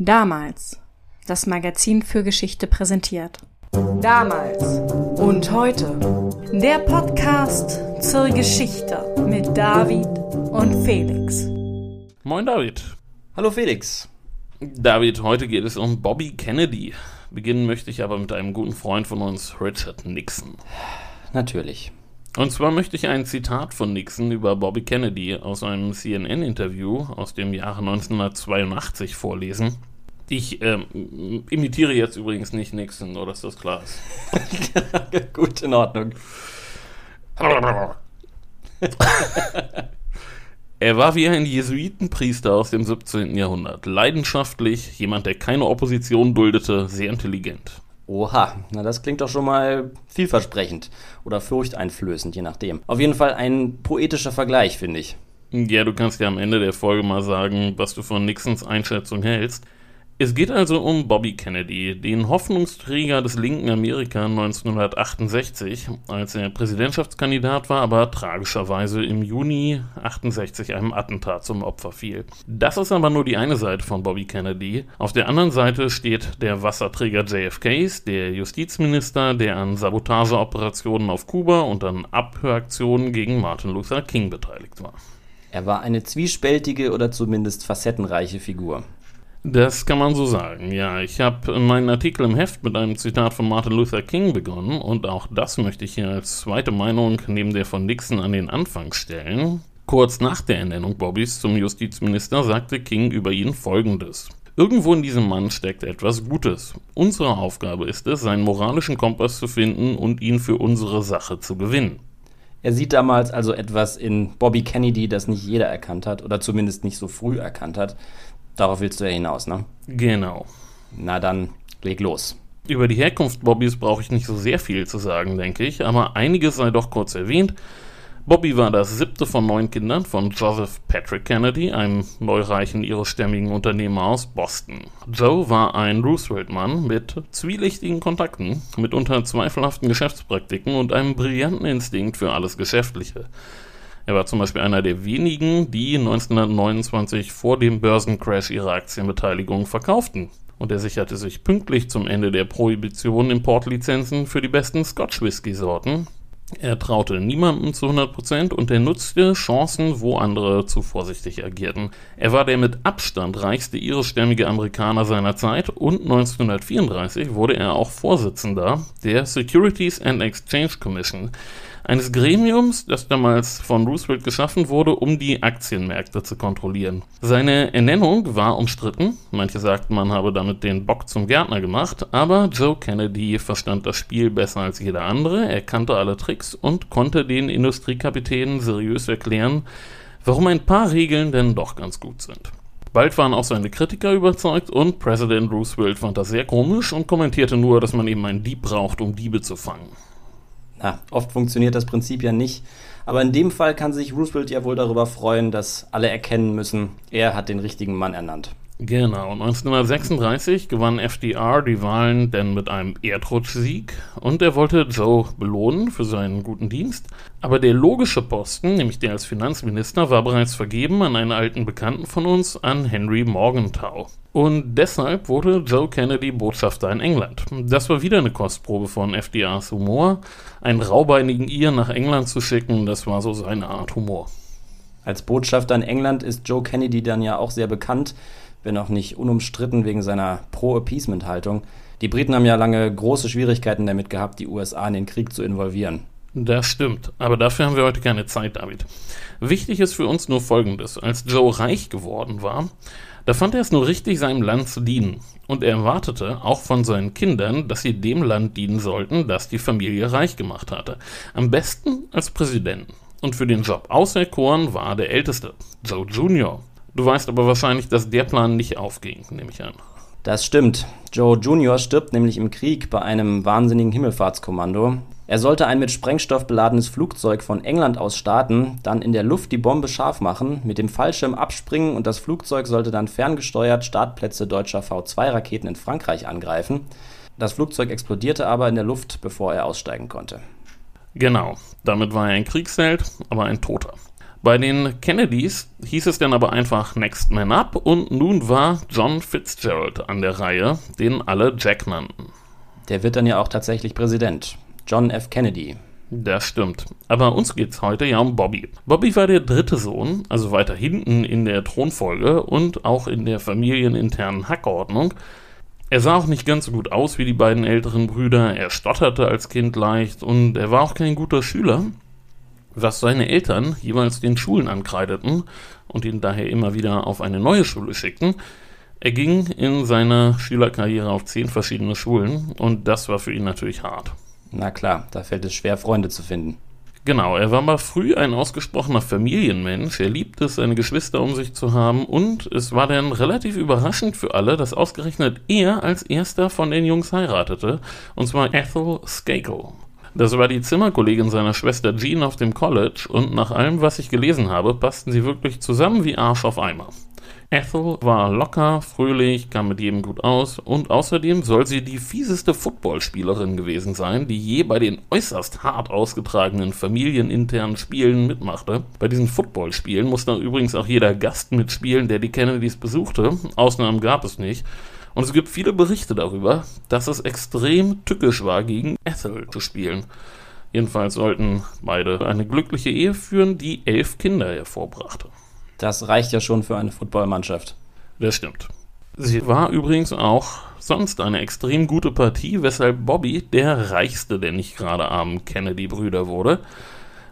Damals. Das Magazin für Geschichte präsentiert. Damals und heute. Der Podcast zur Geschichte mit David und Felix. Moin David. Hallo Felix. David, heute geht es um Bobby Kennedy. Beginnen möchte ich aber mit einem guten Freund von uns, Richard Nixon. Natürlich. Und zwar möchte ich ein Zitat von Nixon über Bobby Kennedy aus einem CNN-Interview aus dem Jahre 1982 vorlesen. Ich ähm, imitiere jetzt übrigens nicht Nixon, nur dass das klar ist. Gut, in Ordnung. er war wie ein Jesuitenpriester aus dem 17. Jahrhundert. Leidenschaftlich, jemand, der keine Opposition duldete, sehr intelligent. Oha, na das klingt doch schon mal vielversprechend oder furchteinflößend, je nachdem. Auf jeden Fall ein poetischer Vergleich, finde ich. Ja, du kannst ja am Ende der Folge mal sagen, was du von Nixons Einschätzung hältst. Es geht also um Bobby Kennedy, den Hoffnungsträger des linken Amerika 1968, als er Präsidentschaftskandidat war, aber tragischerweise im Juni 68 einem Attentat zum Opfer fiel. Das ist aber nur die eine Seite von Bobby Kennedy. Auf der anderen Seite steht der Wasserträger JFKs, der Justizminister, der an Sabotageoperationen auf Kuba und an Abhöraktionen gegen Martin Luther King beteiligt war. Er war eine zwiespältige oder zumindest facettenreiche Figur. Das kann man so sagen, ja. Ich habe meinen Artikel im Heft mit einem Zitat von Martin Luther King begonnen und auch das möchte ich hier als zweite Meinung neben der von Nixon an den Anfang stellen. Kurz nach der Ernennung Bobbys zum Justizminister sagte King über ihn folgendes. Irgendwo in diesem Mann steckt etwas Gutes. Unsere Aufgabe ist es, seinen moralischen Kompass zu finden und ihn für unsere Sache zu gewinnen. Er sieht damals also etwas in Bobby Kennedy, das nicht jeder erkannt hat oder zumindest nicht so früh erkannt hat. Darauf willst du ja hinaus, ne? Genau. Na dann, leg los. Über die Herkunft Bobbys brauche ich nicht so sehr viel zu sagen, denke ich, aber einiges sei doch kurz erwähnt. Bobby war das siebte von neun Kindern von Joseph Patrick Kennedy, einem neureichen irischstämmigen Unternehmer aus Boston. Joe war ein Roosevelt-Mann mit zwielichtigen Kontakten, mitunter zweifelhaften Geschäftspraktiken und einem brillanten Instinkt für alles Geschäftliche. Er war zum Beispiel einer der wenigen, die 1929 vor dem Börsencrash ihre Aktienbeteiligung verkauften. Und er sicherte sich pünktlich zum Ende der Prohibition Importlizenzen für die besten Scotch-Whisky-Sorten. Er traute niemandem zu 100% und er nutzte Chancen, wo andere zu vorsichtig agierten. Er war der mit Abstand reichste irischstämmige Amerikaner seiner Zeit und 1934 wurde er auch Vorsitzender der Securities and Exchange Commission eines Gremiums, das damals von Roosevelt geschaffen wurde, um die Aktienmärkte zu kontrollieren. Seine Ernennung war umstritten. Manche sagten, man habe damit den Bock zum Gärtner gemacht, aber Joe Kennedy verstand das Spiel besser als jeder andere, er kannte alle Tricks und konnte den Industriekapitänen seriös erklären, warum ein paar Regeln denn doch ganz gut sind. Bald waren auch seine Kritiker überzeugt und Präsident Roosevelt fand das sehr komisch und kommentierte nur, dass man eben einen Dieb braucht, um Diebe zu fangen. Na, oft funktioniert das Prinzip ja nicht. Aber in dem Fall kann sich Roosevelt ja wohl darüber freuen, dass alle erkennen müssen, er hat den richtigen Mann ernannt. Genau, 1936 gewann FDR die Wahlen denn mit einem Erdrutschsieg und er wollte Joe belohnen für seinen guten Dienst. Aber der logische Posten, nämlich der als Finanzminister, war bereits vergeben an einen alten Bekannten von uns, an Henry Morgenthau. Und deshalb wurde Joe Kennedy Botschafter in England. Das war wieder eine Kostprobe von FDRs Humor. Einen raubeinigen Ir nach England zu schicken, das war so seine Art Humor. Als Botschafter in England ist Joe Kennedy dann ja auch sehr bekannt wenn auch nicht unumstritten wegen seiner Pro-Appeasement-Haltung. Die Briten haben ja lange große Schwierigkeiten damit gehabt, die USA in den Krieg zu involvieren. Das stimmt, aber dafür haben wir heute keine Zeit, David. Wichtig ist für uns nur Folgendes. Als Joe reich geworden war, da fand er es nur richtig, seinem Land zu dienen. Und er erwartete auch von seinen Kindern, dass sie dem Land dienen sollten, das die Familie reich gemacht hatte. Am besten als Präsidenten. Und für den Job auserkoren war der Älteste, Joe Jr. Du weißt aber wahrscheinlich, dass der Plan nicht aufging, nehme ich an. Das stimmt. Joe Jr. stirbt nämlich im Krieg bei einem wahnsinnigen Himmelfahrtskommando. Er sollte ein mit Sprengstoff beladenes Flugzeug von England aus starten, dann in der Luft die Bombe scharf machen, mit dem Fallschirm abspringen und das Flugzeug sollte dann ferngesteuert Startplätze deutscher V2-Raketen in Frankreich angreifen. Das Flugzeug explodierte aber in der Luft, bevor er aussteigen konnte. Genau, damit war er ein Kriegsheld, aber ein Toter. Bei den Kennedys hieß es dann aber einfach Next Man Up und nun war John Fitzgerald an der Reihe, den alle Jack nannten. Der wird dann ja auch tatsächlich Präsident. John F. Kennedy. Das stimmt. Aber uns geht's heute ja um Bobby. Bobby war der dritte Sohn, also weiter hinten in der Thronfolge und auch in der familieninternen Hackordnung. Er sah auch nicht ganz so gut aus wie die beiden älteren Brüder, er stotterte als Kind leicht und er war auch kein guter Schüler, was seine Eltern jeweils den Schulen ankreideten und ihn daher immer wieder auf eine neue Schule schickten. Er ging in seiner Schülerkarriere auf zehn verschiedene Schulen und das war für ihn natürlich hart. Na klar, da fällt es schwer, Freunde zu finden. Genau, er war mal früh ein ausgesprochener Familienmensch. Er liebte es, seine Geschwister um sich zu haben und es war dann relativ überraschend für alle, dass ausgerechnet er als erster von den Jungs heiratete, und zwar Ethel Skakel. Das war die Zimmerkollegin seiner Schwester Jean auf dem College und nach allem, was ich gelesen habe, passten sie wirklich zusammen wie Arsch auf Eimer. Ethel war locker, fröhlich, kam mit jedem gut aus und außerdem soll sie die fieseste Footballspielerin gewesen sein, die je bei den äußerst hart ausgetragenen familieninternen Spielen mitmachte. Bei diesen Footballspielen musste übrigens auch jeder Gast mitspielen, der die Kennedys besuchte. Ausnahmen gab es nicht. Und es gibt viele Berichte darüber, dass es extrem tückisch war, gegen Ethel zu spielen. Jedenfalls sollten beide eine glückliche Ehe führen, die elf Kinder hervorbrachte. Das reicht ja schon für eine Footballmannschaft. Das stimmt. Sie war übrigens auch sonst eine extrem gute Partie, weshalb Bobby der reichste der nicht gerade armen Kennedy-Brüder wurde.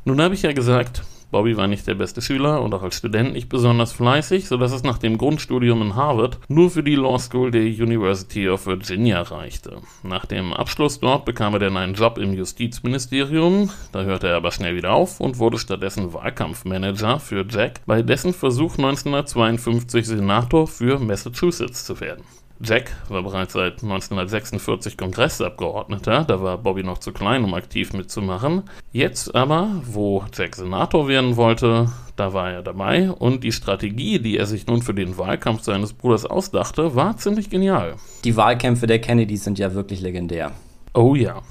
Nun habe ich ja gesagt, Bobby war nicht der beste Schüler und auch als Student nicht besonders fleißig, sodass es nach dem Grundstudium in Harvard nur für die Law School der University of Virginia reichte. Nach dem Abschluss dort bekam er dann einen Job im Justizministerium, da hörte er aber schnell wieder auf und wurde stattdessen Wahlkampfmanager für Jack bei dessen Versuch 1952 Senator für Massachusetts zu werden. Jack war bereits seit 1946 Kongressabgeordneter, da war Bobby noch zu klein, um aktiv mitzumachen. Jetzt aber, wo Jack Senator werden wollte, da war er dabei und die Strategie, die er sich nun für den Wahlkampf seines Bruders ausdachte, war ziemlich genial. Die Wahlkämpfe der Kennedys sind ja wirklich legendär. Oh ja.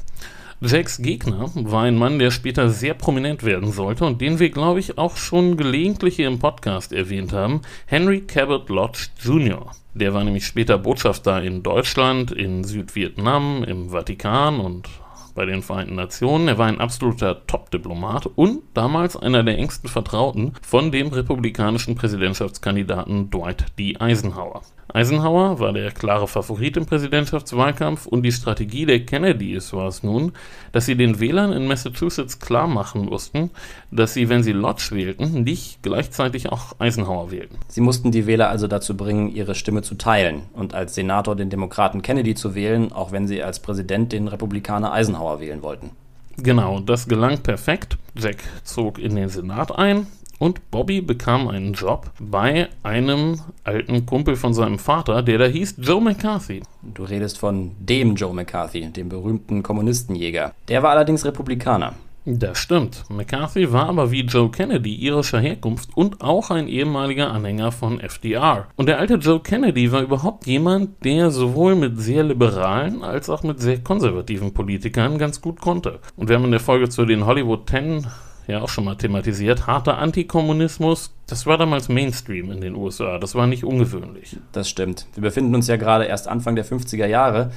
Jacks Gegner war ein Mann, der später sehr prominent werden sollte und den wir, glaube ich, auch schon gelegentlich hier im Podcast erwähnt haben, Henry Cabot Lodge Jr. Der war nämlich später Botschafter in Deutschland, in Südvietnam, im Vatikan und bei den Vereinten Nationen. Er war ein absoluter Top-Diplomat und damals einer der engsten Vertrauten von dem republikanischen Präsidentschaftskandidaten Dwight D. Eisenhower. Eisenhower war der klare Favorit im Präsidentschaftswahlkampf und die Strategie der Kennedys war es nun, dass sie den Wählern in Massachusetts klar machen mussten, dass sie, wenn sie Lodge wählten, nicht gleichzeitig auch Eisenhower wählten. Sie mussten die Wähler also dazu bringen, ihre Stimme zu teilen und als Senator den Demokraten Kennedy zu wählen, auch wenn sie als Präsident den Republikaner Eisenhower wählen wollten. Genau, das gelang perfekt. Jack zog in den Senat ein und Bobby bekam einen Job bei einem alten Kumpel von seinem Vater, der da hieß Joe McCarthy. Du redest von dem Joe McCarthy, dem berühmten Kommunistenjäger. Der war allerdings Republikaner. Das stimmt. McCarthy war aber wie Joe Kennedy irischer Herkunft und auch ein ehemaliger Anhänger von FDR. Und der alte Joe Kennedy war überhaupt jemand, der sowohl mit sehr liberalen als auch mit sehr konservativen Politikern ganz gut konnte. Und wir haben in der Folge zu den Hollywood Ten ja auch schon mal thematisiert. Harter Antikommunismus, das war damals Mainstream in den USA. Das war nicht ungewöhnlich. Das stimmt. Wir befinden uns ja gerade erst Anfang der 50er Jahre.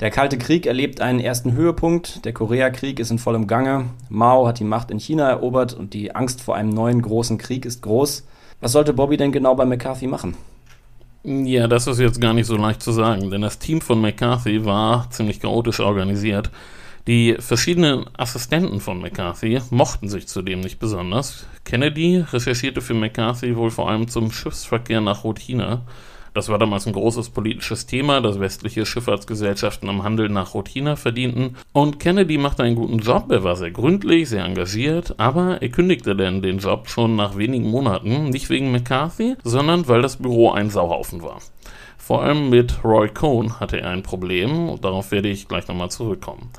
Der Kalte Krieg erlebt einen ersten Höhepunkt. Der Koreakrieg ist in vollem Gange. Mao hat die Macht in China erobert und die Angst vor einem neuen großen Krieg ist groß. Was sollte Bobby denn genau bei McCarthy machen? Ja, das ist jetzt gar nicht so leicht zu sagen, denn das Team von McCarthy war ziemlich chaotisch organisiert. Die verschiedenen Assistenten von McCarthy mochten sich zudem nicht besonders. Kennedy recherchierte für McCarthy wohl vor allem zum Schiffsverkehr nach Rotina. Das war damals ein großes politisches Thema, dass westliche Schifffahrtsgesellschaften am Handel nach Rotina verdienten. Und Kennedy machte einen guten Job, er war sehr gründlich, sehr engagiert, aber er kündigte denn den Job schon nach wenigen Monaten, nicht wegen McCarthy, sondern weil das Büro ein Sauhaufen war. Vor allem mit Roy Cohn hatte er ein Problem, darauf werde ich gleich nochmal zurückkommen.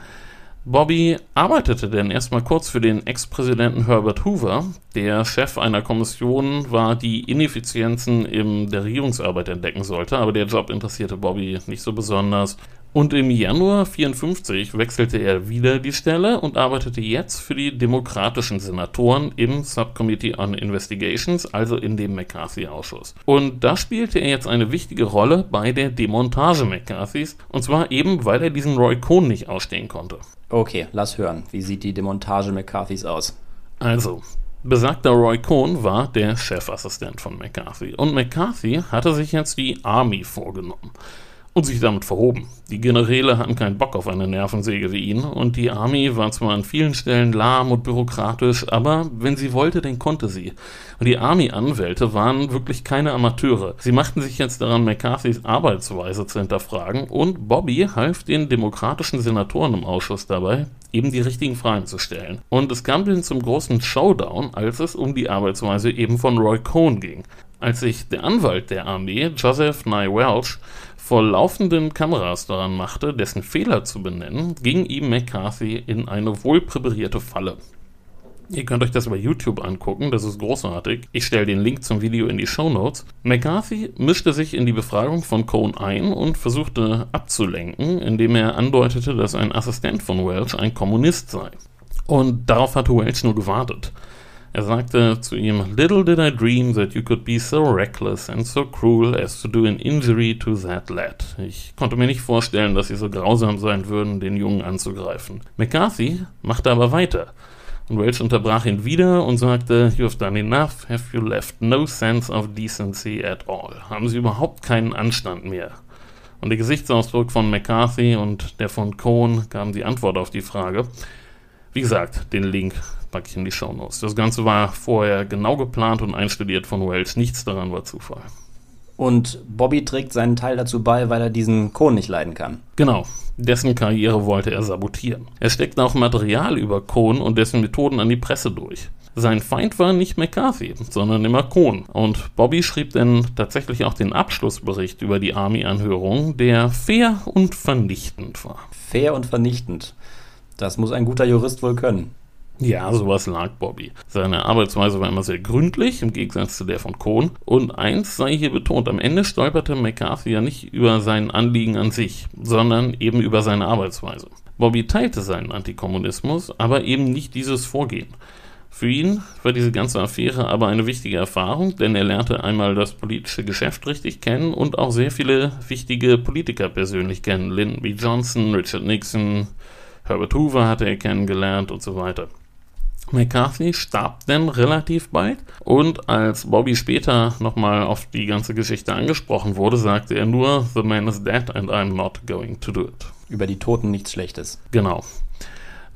Bobby arbeitete denn erstmal kurz für den Ex-Präsidenten Herbert Hoover, der Chef einer Kommission war, die Ineffizienzen in der Regierungsarbeit entdecken sollte, aber der Job interessierte Bobby nicht so besonders. Und im Januar 54 wechselte er wieder die Stelle und arbeitete jetzt für die demokratischen Senatoren im Subcommittee on Investigations, also in dem McCarthy-Ausschuss. Und da spielte er jetzt eine wichtige Rolle bei der Demontage McCarthys, und zwar eben, weil er diesen Roy Cohn nicht ausstehen konnte. Okay, lass hören. Wie sieht die Demontage McCarthys aus? Also, Besagter Roy Cohn war der Chefassistent von McCarthy und McCarthy hatte sich jetzt die Army vorgenommen und sich damit verhoben. Die Generäle hatten keinen Bock auf eine Nervensäge wie ihn und die Army war zwar an vielen Stellen lahm und bürokratisch, aber wenn sie wollte, dann konnte sie. Und die Army-Anwälte waren wirklich keine Amateure. Sie machten sich jetzt daran, McCarthys Arbeitsweise zu hinterfragen und Bobby half den demokratischen Senatoren im Ausschuss dabei, eben die richtigen Fragen zu stellen. Und es kam dann zum großen Showdown, als es um die Arbeitsweise eben von Roy Cohn ging. Als sich der Anwalt der Armee, Joseph Nye Welch, vor laufenden Kameras daran machte, dessen Fehler zu benennen, ging ihm McCarthy in eine wohlpräparierte Falle. Ihr könnt euch das bei YouTube angucken, das ist großartig. Ich stelle den Link zum Video in die Show Notes. McCarthy mischte sich in die Befragung von Cohn ein und versuchte abzulenken, indem er andeutete, dass ein Assistent von Welch ein Kommunist sei. Und darauf hatte Welch nur gewartet. Er sagte zu ihm, Little did I dream that you could be so reckless and so cruel as to do an injury to that lad. Ich konnte mir nicht vorstellen, dass sie so grausam sein würden, den Jungen anzugreifen. McCarthy machte aber weiter. Und Welch unterbrach ihn wieder und sagte, You have done enough, have you left no sense of decency at all. Haben Sie überhaupt keinen Anstand mehr? Und der Gesichtsausdruck von McCarthy und der von Cohn gaben die Antwort auf die Frage. Wie gesagt, den Link packe ich in die Shownotes. Das Ganze war vorher genau geplant und einstudiert von Wells. Nichts daran war Zufall. Und Bobby trägt seinen Teil dazu bei, weil er diesen Cohn nicht leiden kann. Genau. Dessen Karriere wollte er sabotieren. Er steckte auch Material über Cohn und dessen Methoden an die Presse durch. Sein Feind war nicht McCarthy, sondern immer Cohn. Und Bobby schrieb dann tatsächlich auch den Abschlussbericht über die Army-Anhörung, der fair und vernichtend war. Fair und vernichtend. Das muss ein guter Jurist wohl können. Ja, sowas lag Bobby. Seine Arbeitsweise war immer sehr gründlich, im Gegensatz zu der von Cohn. Und eins sei hier betont, am Ende stolperte McCarthy ja nicht über sein Anliegen an sich, sondern eben über seine Arbeitsweise. Bobby teilte seinen Antikommunismus, aber eben nicht dieses Vorgehen. Für ihn war diese ganze Affäre aber eine wichtige Erfahrung, denn er lernte einmal das politische Geschäft richtig kennen und auch sehr viele wichtige Politiker persönlich kennen. Lyndon B. Johnson, Richard Nixon, Herbert Hoover hatte er kennengelernt und so weiter. McCarthy starb dann relativ bald und als Bobby später nochmal auf die ganze Geschichte angesprochen wurde, sagte er nur, The man is dead and I'm not going to do it. Über die Toten nichts Schlechtes. Genau.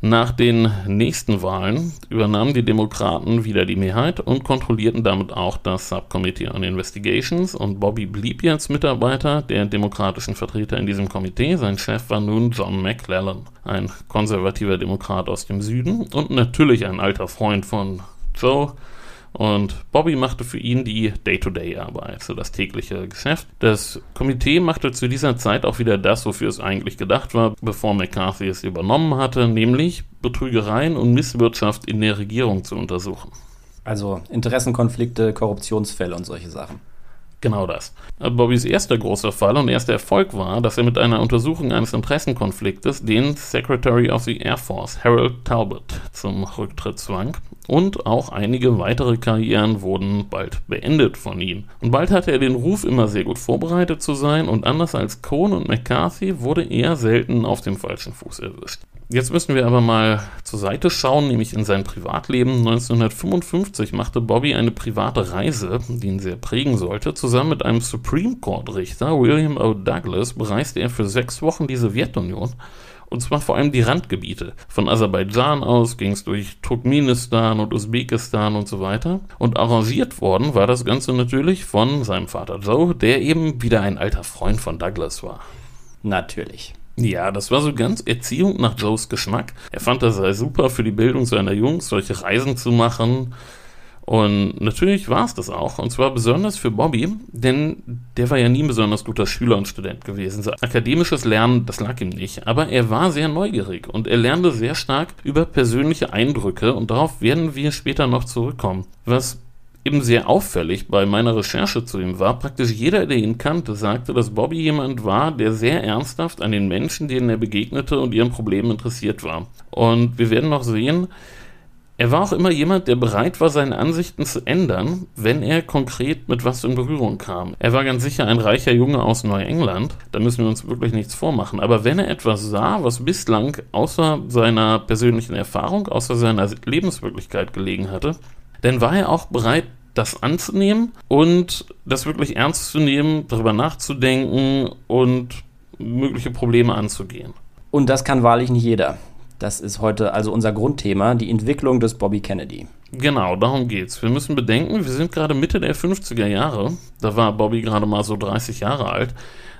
Nach den nächsten Wahlen übernahmen die Demokraten wieder die Mehrheit und kontrollierten damit auch das Subcommittee on Investigations und Bobby blieb jetzt Mitarbeiter der demokratischen Vertreter in diesem Komitee. Sein Chef war nun John McClellan, ein konservativer Demokrat aus dem Süden und natürlich ein alter Freund von Joe und Bobby machte für ihn die Day-to-Day-Arbeit, so das tägliche Geschäft. Das Komitee machte zu dieser Zeit auch wieder das, wofür es eigentlich gedacht war, bevor McCarthy es übernommen hatte, nämlich Betrügereien und Misswirtschaft in der Regierung zu untersuchen. Also Interessenkonflikte, Korruptionsfälle und solche Sachen. Genau das. Bobbys erster großer Fall und erster Erfolg war, dass er mit einer Untersuchung eines Interessenkonfliktes den Secretary of the Air Force, Harold Talbot, zum Rücktritt zwang. Und auch einige weitere Karrieren wurden bald beendet von ihm. Und bald hatte er den Ruf, immer sehr gut vorbereitet zu sein und anders als Cohn und McCarthy wurde er selten auf dem falschen Fuß erwischt. Jetzt müssen wir aber mal zur Seite schauen, nämlich in sein Privatleben. 1955 machte Bobby eine private Reise, die ihn sehr prägen sollte. Zusammen mit einem Supreme Court Richter, William O. Douglas, bereiste er für sechs Wochen die Sowjetunion. Und zwar vor allem die Randgebiete. Von Aserbaidschan aus ging es durch Turkmenistan und Usbekistan und so weiter. Und arrangiert worden war das Ganze natürlich von seinem Vater Joe, der eben wieder ein alter Freund von Douglas war. Natürlich. Ja, das war so ganz Erziehung nach Joes Geschmack. Er fand, das sei super für die Bildung seiner Jungs, solche Reisen zu machen. Und natürlich war es das auch. Und zwar besonders für Bobby, denn der war ja nie ein besonders guter Schüler und Student gewesen. So akademisches Lernen, das lag ihm nicht. Aber er war sehr neugierig und er lernte sehr stark über persönliche Eindrücke. Und darauf werden wir später noch zurückkommen. Was eben sehr auffällig bei meiner Recherche zu ihm war, praktisch jeder, der ihn kannte, sagte, dass Bobby jemand war, der sehr ernsthaft an den Menschen, denen er begegnete und ihren Problemen interessiert war. Und wir werden noch sehen, er war auch immer jemand, der bereit war, seine Ansichten zu ändern, wenn er konkret mit was in Berührung kam. Er war ganz sicher ein reicher Junge aus Neuengland, da müssen wir uns wirklich nichts vormachen. Aber wenn er etwas sah, was bislang außer seiner persönlichen Erfahrung, außer seiner Lebenswirklichkeit gelegen hatte, dann war er auch bereit, das anzunehmen und das wirklich ernst zu nehmen, darüber nachzudenken und mögliche Probleme anzugehen. Und das kann wahrlich nicht jeder. Das ist heute also unser Grundthema, die Entwicklung des Bobby Kennedy. Genau, darum geht's. Wir müssen bedenken, wir sind gerade Mitte der 50er Jahre. Da war Bobby gerade mal so 30 Jahre alt.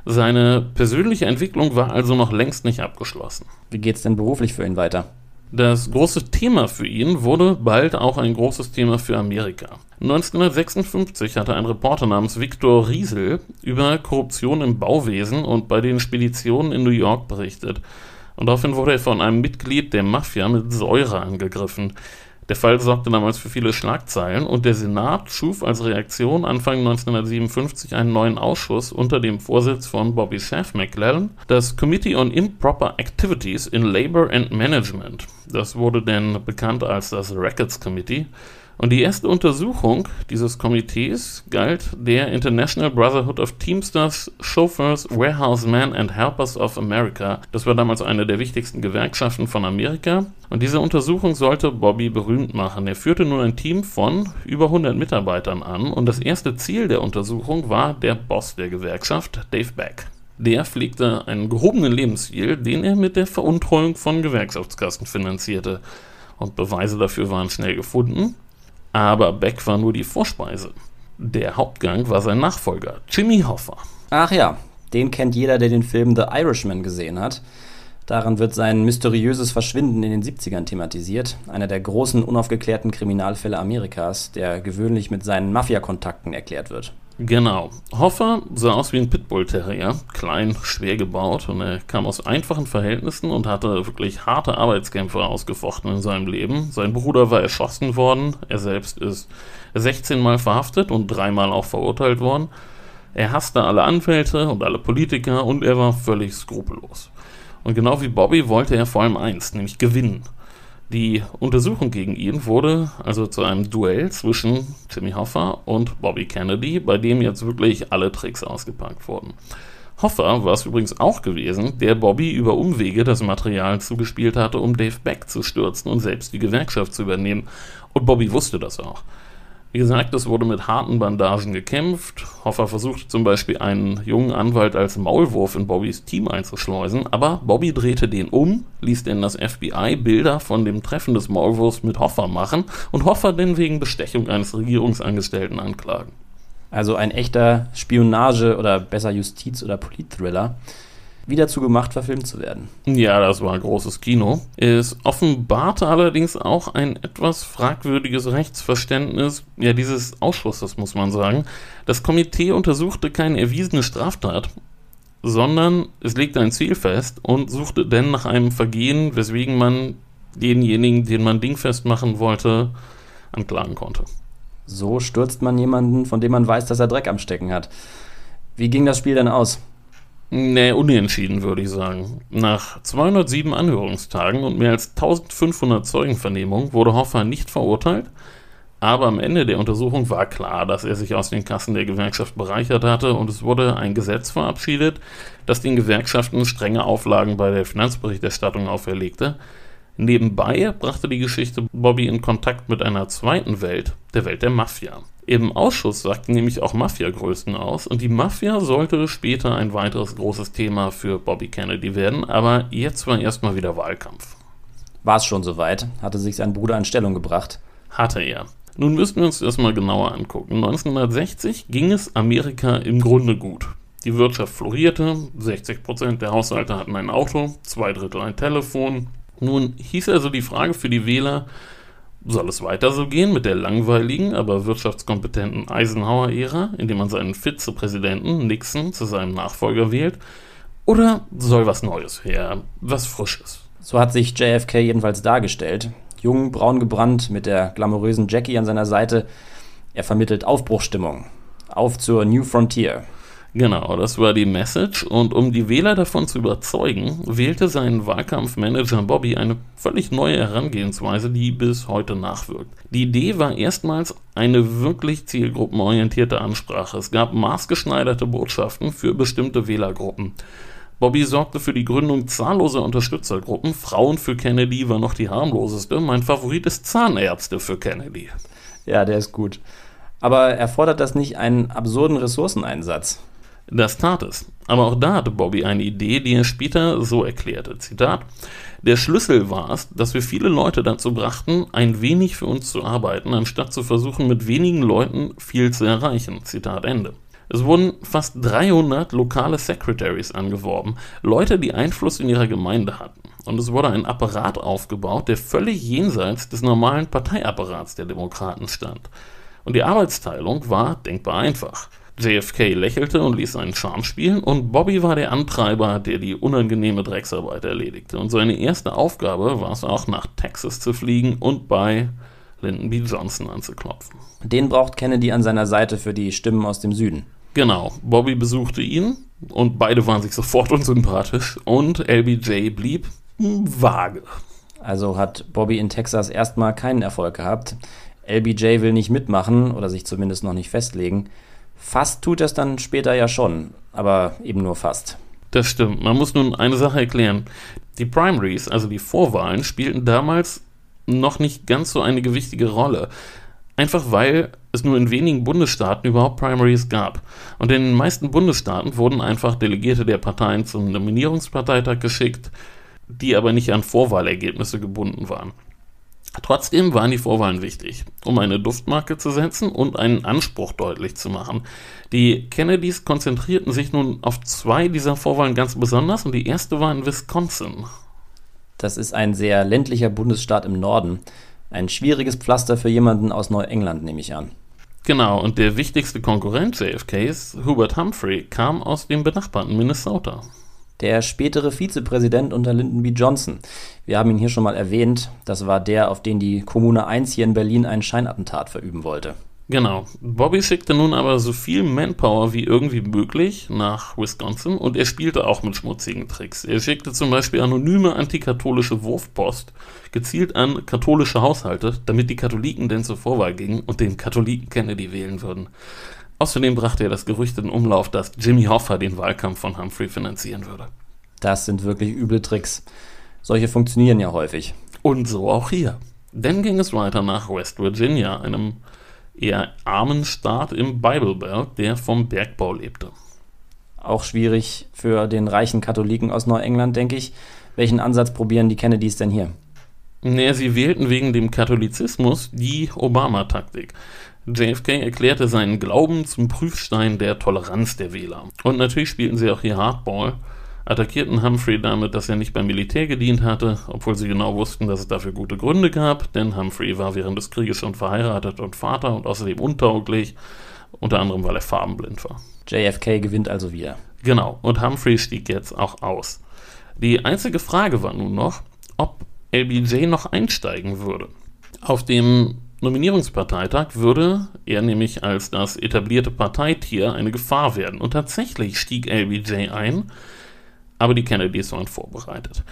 Seine persönliche Entwicklung war also noch längst nicht abgeschlossen. Wie geht's denn beruflich für ihn weiter? Das große Thema für ihn wurde bald auch ein großes Thema für Amerika. 1956 hatte ein Reporter namens Viktor Riesel über Korruption im Bauwesen und bei den Speditionen in New York berichtet und daraufhin wurde er von einem Mitglied der Mafia mit Säure angegriffen. Der Fall sorgte damals für viele Schlagzeilen und der Senat schuf als Reaktion Anfang 1957 einen neuen Ausschuss unter dem Vorsitz von Bobby Seth McClellan, das Committee on Improper Activities in Labor and Management. Das wurde dann bekannt als das Records Committee und die erste Untersuchung dieses Komitees galt der International Brotherhood of Teamsters, Chauffeurs, Warehousemen and Helpers of America. Das war damals eine der wichtigsten Gewerkschaften von Amerika. Und diese Untersuchung sollte Bobby berühmt machen. Er führte nun ein Team von über 100 Mitarbeitern an und das erste Ziel der Untersuchung war der Boss der Gewerkschaft, Dave Beck. Der pflegte einen gehobenen Lebensstil, den er mit der Veruntreuung von Gewerkschaftskassen finanzierte. Und Beweise dafür waren schnell gefunden. Aber Beck war nur die Vorspeise. Der Hauptgang war sein Nachfolger, Jimmy Hoffa. Ach ja, den kennt jeder, der den Film The Irishman gesehen hat. Daran wird sein mysteriöses Verschwinden in den 70ern thematisiert. Einer der großen unaufgeklärten Kriminalfälle Amerikas, der gewöhnlich mit seinen Mafia-Kontakten erklärt wird. Genau. Hoffer sah aus wie ein Pitbull-Terrier, klein, schwer gebaut und er kam aus einfachen Verhältnissen und hatte wirklich harte Arbeitskämpfe ausgefochten in seinem Leben. Sein Bruder war erschossen worden, er selbst ist 16 Mal verhaftet und dreimal auch verurteilt worden. Er hasste alle Anwälte und alle Politiker und er war völlig skrupellos. Und genau wie Bobby wollte er vor allem eins, nämlich gewinnen. Die Untersuchung gegen ihn wurde also zu einem Duell zwischen Jimmy Hoffa und Bobby Kennedy, bei dem jetzt wirklich alle Tricks ausgepackt wurden. Hoffa war es übrigens auch gewesen, der Bobby über Umwege das Material zugespielt hatte, um Dave Beck zu stürzen und selbst die Gewerkschaft zu übernehmen. Und Bobby wusste das auch. Wie gesagt, es wurde mit harten Bandagen gekämpft. Hoffer versuchte zum Beispiel einen jungen Anwalt als Maulwurf in Bobbys Team einzuschleusen, aber Bobby drehte den um, ließ denn das FBI Bilder von dem Treffen des Maulwurfs mit Hoffer machen und Hoffer denn wegen Bestechung eines Regierungsangestellten anklagen. Also ein echter Spionage- oder besser Justiz- oder Politthriller wie dazu gemacht, verfilmt zu werden. Ja, das war ein großes Kino. Es offenbarte allerdings auch ein etwas fragwürdiges Rechtsverständnis ja, dieses Ausschusses, muss man sagen. Das Komitee untersuchte keine erwiesene Straftat, sondern es legte ein Ziel fest und suchte dann nach einem Vergehen, weswegen man denjenigen, den man dingfest machen wollte, anklagen konnte. So stürzt man jemanden, von dem man weiß, dass er Dreck am Stecken hat. Wie ging das Spiel denn aus? Nee, unentschieden würde ich sagen. Nach 207 Anhörungstagen und mehr als 1500 Zeugenvernehmungen wurde Hoffa nicht verurteilt, aber am Ende der Untersuchung war klar, dass er sich aus den Kassen der Gewerkschaft bereichert hatte und es wurde ein Gesetz verabschiedet, das den Gewerkschaften strenge Auflagen bei der Finanzberichterstattung auferlegte. Nebenbei brachte die Geschichte Bobby in Kontakt mit einer zweiten Welt, der Welt der Mafia. Im Ausschuss sagten nämlich auch Mafia-Größen aus und die Mafia sollte später ein weiteres großes Thema für Bobby Kennedy werden, aber jetzt war erstmal wieder Wahlkampf. War es schon soweit? Hatte sich sein Bruder in Stellung gebracht? Hatte er. Nun müssten wir uns das mal genauer angucken. 1960 ging es Amerika im Grunde gut. Die Wirtschaft florierte, 60% der Haushalte hatten ein Auto, zwei Drittel ein Telefon. Nun hieß also die Frage für die Wähler, soll es weiter so gehen mit der langweiligen, aber wirtschaftskompetenten Eisenhower-Ära, indem man seinen Vizepräsidenten Nixon zu seinem Nachfolger wählt? Oder soll was Neues her, was Frisches? So hat sich JFK jedenfalls dargestellt. Jung, braun gebrannt, mit der glamourösen Jackie an seiner Seite. Er vermittelt Aufbruchstimmung. Auf zur New Frontier. Genau, das war die Message. Und um die Wähler davon zu überzeugen, wählte sein Wahlkampfmanager Bobby eine völlig neue Herangehensweise, die bis heute nachwirkt. Die Idee war erstmals eine wirklich zielgruppenorientierte Ansprache. Es gab maßgeschneiderte Botschaften für bestimmte Wählergruppen. Bobby sorgte für die Gründung zahlloser Unterstützergruppen. Frauen für Kennedy war noch die harmloseste. Mein Favorit ist Zahnärzte für Kennedy. Ja, der ist gut. Aber erfordert das nicht einen absurden Ressourceneinsatz? Das tat es. Aber auch da hatte Bobby eine Idee, die er später so erklärte. Zitat. Der Schlüssel war es, dass wir viele Leute dazu brachten, ein wenig für uns zu arbeiten, anstatt zu versuchen, mit wenigen Leuten viel zu erreichen. Zitat Ende. Es wurden fast 300 lokale Secretaries angeworben, Leute, die Einfluss in ihrer Gemeinde hatten. Und es wurde ein Apparat aufgebaut, der völlig jenseits des normalen Parteiapparats der Demokraten stand. Und die Arbeitsteilung war denkbar einfach. JFK lächelte und ließ seinen Charme spielen, und Bobby war der Antreiber, der die unangenehme Drecksarbeit erledigte. Und seine erste Aufgabe war es auch, nach Texas zu fliegen und bei Lyndon B. Johnson anzuklopfen. Den braucht Kennedy an seiner Seite für die Stimmen aus dem Süden. Genau, Bobby besuchte ihn und beide waren sich sofort unsympathisch und LBJ blieb vage. Also hat Bobby in Texas erstmal keinen Erfolg gehabt. LBJ will nicht mitmachen oder sich zumindest noch nicht festlegen. Fast tut es dann später ja schon, aber eben nur fast. Das stimmt. Man muss nun eine Sache erklären. Die Primaries, also die Vorwahlen, spielten damals noch nicht ganz so eine gewichtige Rolle. Einfach weil es nur in wenigen Bundesstaaten überhaupt Primaries gab. Und in den meisten Bundesstaaten wurden einfach Delegierte der Parteien zum Nominierungsparteitag geschickt, die aber nicht an Vorwahlergebnisse gebunden waren. Trotzdem waren die Vorwahlen wichtig, um eine Duftmarke zu setzen und einen Anspruch deutlich zu machen. Die Kennedys konzentrierten sich nun auf zwei dieser Vorwahlen ganz besonders und die erste war in Wisconsin. Das ist ein sehr ländlicher Bundesstaat im Norden. Ein schwieriges Pflaster für jemanden aus Neuengland, nehme ich an. Genau, und der wichtigste Konkurrent JFKs, Hubert Humphrey, kam aus dem benachbarten Minnesota der spätere Vizepräsident unter Lyndon B. Johnson. Wir haben ihn hier schon mal erwähnt. Das war der, auf den die Kommune 1 hier in Berlin ein Scheinattentat verüben wollte. Genau. Bobby schickte nun aber so viel Manpower wie irgendwie möglich nach Wisconsin und er spielte auch mit schmutzigen Tricks. Er schickte zum Beispiel anonyme antikatholische Wurfpost gezielt an katholische Haushalte, damit die Katholiken denn zur Vorwahl gingen und den Katholiken Kennedy wählen würden. Außerdem brachte er das Gerücht in Umlauf, dass Jimmy Hoffa den Wahlkampf von Humphrey finanzieren würde. Das sind wirklich üble Tricks. Solche funktionieren ja häufig. Und so auch hier. Dann ging es weiter nach West Virginia, einem eher armen Staat im Bible Belt, der vom Bergbau lebte. Auch schwierig für den reichen Katholiken aus Neuengland, denke ich. Welchen Ansatz probieren die Kennedys denn hier? Naja, sie wählten wegen dem Katholizismus die Obama-Taktik. JFK erklärte seinen Glauben zum Prüfstein der Toleranz der Wähler. Und natürlich spielten sie auch hier Hardball, attackierten Humphrey damit, dass er nicht beim Militär gedient hatte, obwohl sie genau wussten, dass es dafür gute Gründe gab, denn Humphrey war während des Krieges schon verheiratet und Vater und außerdem untauglich, unter anderem weil er farbenblind war. JFK gewinnt also wieder. Genau, und Humphrey stieg jetzt auch aus. Die einzige Frage war nun noch, ob LBJ noch einsteigen würde. Auf dem Nominierungsparteitag würde er nämlich als das etablierte Parteitier eine Gefahr werden. Und tatsächlich stieg LBJ ein, aber die Kennedys waren vorbereitet.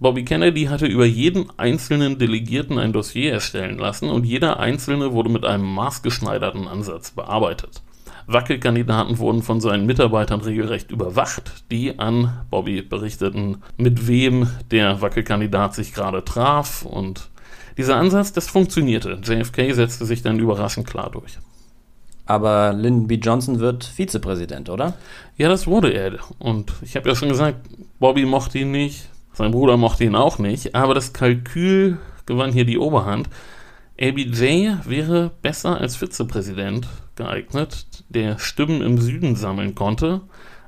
Bobby Kennedy hatte über jeden einzelnen Delegierten ein Dossier erstellen lassen und jeder einzelne wurde mit einem maßgeschneiderten Ansatz bearbeitet. Wackelkandidaten wurden von seinen Mitarbeitern regelrecht überwacht, die an Bobby berichteten, mit wem der Wackelkandidat sich gerade traf und dieser Ansatz, das funktionierte. JFK setzte sich dann überraschend klar durch. Aber Lyndon B. Johnson wird Vizepräsident, oder? Ja, das wurde er. Und ich habe ja schon gesagt, Bobby mochte ihn nicht, sein Bruder mochte ihn auch nicht, aber das Kalkül gewann hier die Oberhand. LBJ wäre besser als Vizepräsident geeignet, der Stimmen im Süden sammeln konnte,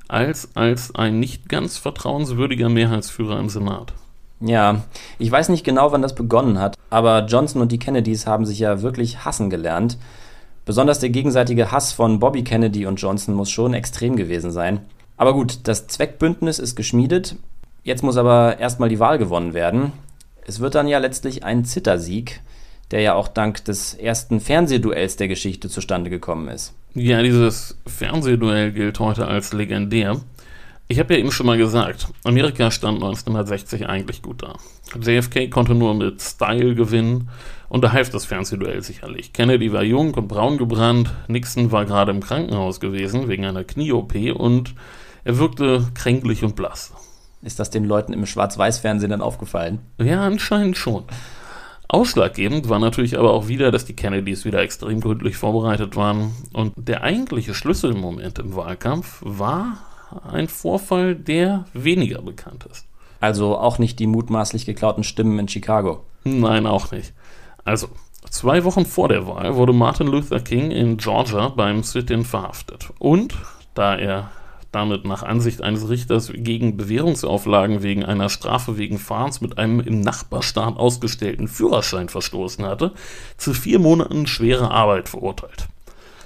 als als ein nicht ganz vertrauenswürdiger Mehrheitsführer im Senat. Ja, ich weiß nicht genau, wann das begonnen hat, aber Johnson und die Kennedys haben sich ja wirklich hassen gelernt. Besonders der gegenseitige Hass von Bobby Kennedy und Johnson muss schon extrem gewesen sein. Aber gut, das Zweckbündnis ist geschmiedet. Jetzt muss aber erstmal die Wahl gewonnen werden. Es wird dann ja letztlich ein Zittersieg. der ja auch dank des ersten Fernsehduells der Geschichte zustande gekommen ist. Ja, dieses Fernsehduell gilt heute als legendär. Ich habe ja eben schon mal gesagt, Amerika stand 1960 eigentlich gut da. JFK konnte nur mit Style gewinnen und da half das Fernsehduell sicherlich. Kennedy war jung und braun gebrannt, Nixon war gerade im Krankenhaus gewesen wegen einer Knie-OP und er wirkte kränklich und blass. Ist das den Leuten im Schwarz-Weiß-Fernsehen dann aufgefallen? Ja, anscheinend schon. Ausschlaggebend war natürlich aber auch wieder, dass die Kennedys wieder extrem gründlich vorbereitet waren. Und der eigentliche Schlüsselmoment im Wahlkampf war ein Vorfall, der weniger bekannt ist. Also auch nicht die mutmaßlich geklauten Stimmen in Chicago. Nein, auch nicht. Also, zwei Wochen vor der Wahl wurde Martin Luther King in Georgia beim Sit-in verhaftet. Und da er damit nach Ansicht eines Richters gegen Bewährungsauflagen wegen einer Strafe wegen Fahrens mit einem im Nachbarstaat ausgestellten Führerschein verstoßen hatte, zu vier Monaten schwere Arbeit verurteilt.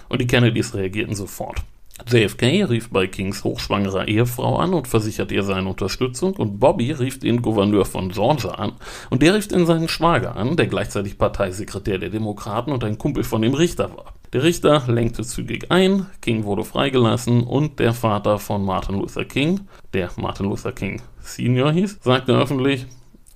Und die Kennedys reagierten sofort. JFK rief bei Kings hochschwangerer Ehefrau an und versicherte ihr seine Unterstützung und Bobby rief den Gouverneur von Georgia an und der rief den seinen Schwager an, der gleichzeitig Parteisekretär der Demokraten und ein Kumpel von dem Richter war. Der Richter lenkte zügig ein, King wurde freigelassen und der Vater von Martin Luther King, der Martin Luther King Senior hieß, sagte öffentlich,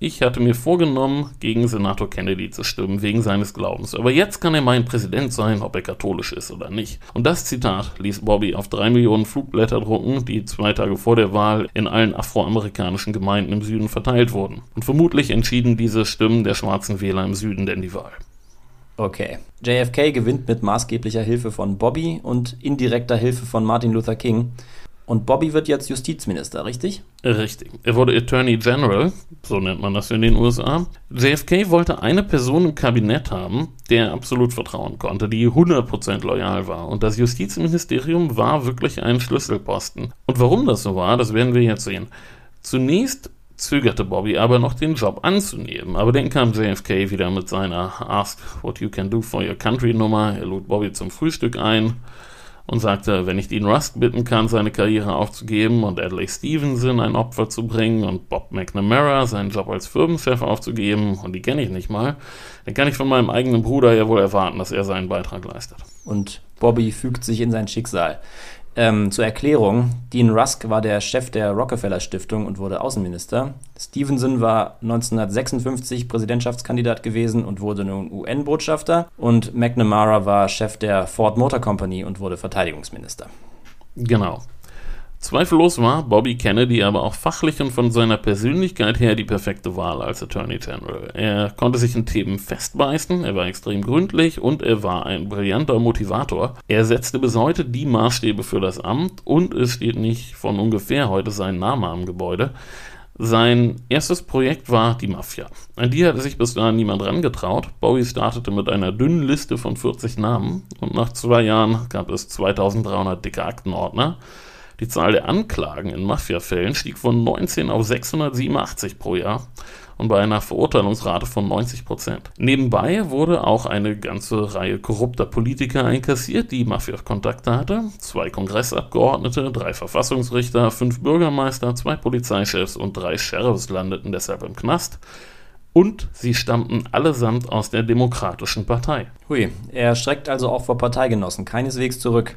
ich hatte mir vorgenommen, gegen Senator Kennedy zu stimmen, wegen seines Glaubens. Aber jetzt kann er mein Präsident sein, ob er katholisch ist oder nicht. Und das Zitat ließ Bobby auf drei Millionen Flugblätter drucken, die zwei Tage vor der Wahl in allen afroamerikanischen Gemeinden im Süden verteilt wurden. Und vermutlich entschieden diese Stimmen der schwarzen Wähler im Süden denn die Wahl. Okay. JFK gewinnt mit maßgeblicher Hilfe von Bobby und indirekter Hilfe von Martin Luther King. Und Bobby wird jetzt Justizminister, richtig? Richtig. Er wurde Attorney General, so nennt man das in den USA. JFK wollte eine Person im Kabinett haben, der absolut vertrauen konnte, die 100% loyal war. Und das Justizministerium war wirklich ein Schlüsselposten. Und warum das so war, das werden wir jetzt sehen. Zunächst zögerte Bobby aber noch den Job anzunehmen. Aber dann kam JFK wieder mit seiner Ask What You Can Do for Your Country Nummer. Er lud Bobby zum Frühstück ein und sagte, wenn ich Dean Rust bitten kann, seine Karriere aufzugeben und Adlai Stevenson ein Opfer zu bringen und Bob McNamara seinen Job als Firmenchef aufzugeben, und die kenne ich nicht mal, dann kann ich von meinem eigenen Bruder ja wohl erwarten, dass er seinen Beitrag leistet. Und Bobby fügt sich in sein Schicksal. Ähm, zur Erklärung, Dean Rusk war der Chef der Rockefeller Stiftung und wurde Außenminister. Stevenson war 1956 Präsidentschaftskandidat gewesen und wurde nun UN-Botschafter. Und McNamara war Chef der Ford Motor Company und wurde Verteidigungsminister. Genau. Zweifellos war Bobby Kennedy aber auch fachlich und von seiner Persönlichkeit her die perfekte Wahl als Attorney General. Er konnte sich in Themen festbeißen, er war extrem gründlich und er war ein brillanter Motivator. Er setzte bis heute die Maßstäbe für das Amt und es steht nicht von ungefähr heute sein Name am Gebäude. Sein erstes Projekt war die Mafia. An die hatte sich bis dahin niemand rangetraut. Bowie startete mit einer dünnen Liste von 40 Namen und nach zwei Jahren gab es 2300 dicke Aktenordner. Die Zahl der Anklagen in Mafia-Fällen stieg von 19 auf 687 pro Jahr und bei einer Verurteilungsrate von 90 Prozent. Nebenbei wurde auch eine ganze Reihe korrupter Politiker einkassiert, die Mafia-Kontakte hatte. Zwei Kongressabgeordnete, drei Verfassungsrichter, fünf Bürgermeister, zwei Polizeichefs und drei Sheriffs landeten deshalb im Knast. Und sie stammten allesamt aus der Demokratischen Partei. Hui, er streckt also auch vor Parteigenossen keineswegs zurück.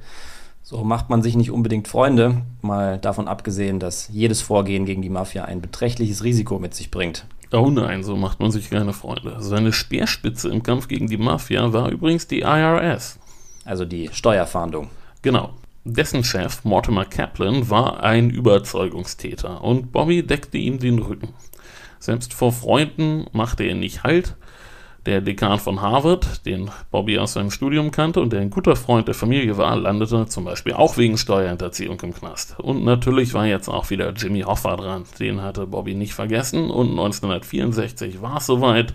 So macht man sich nicht unbedingt Freunde, mal davon abgesehen, dass jedes Vorgehen gegen die Mafia ein beträchtliches Risiko mit sich bringt. Oh nein, so macht man sich keine Freunde. Seine Speerspitze im Kampf gegen die Mafia war übrigens die IRS. Also die Steuerfahndung. Genau. Dessen Chef, Mortimer Kaplan, war ein Überzeugungstäter und Bobby deckte ihm den Rücken. Selbst vor Freunden machte er nicht Halt, der Dekan von Harvard, den Bobby aus seinem Studium kannte und der ein guter Freund der Familie war, landete zum Beispiel auch wegen Steuerhinterziehung im Knast. Und natürlich war jetzt auch wieder Jimmy Hoffa dran. Den hatte Bobby nicht vergessen und 1964 war es soweit.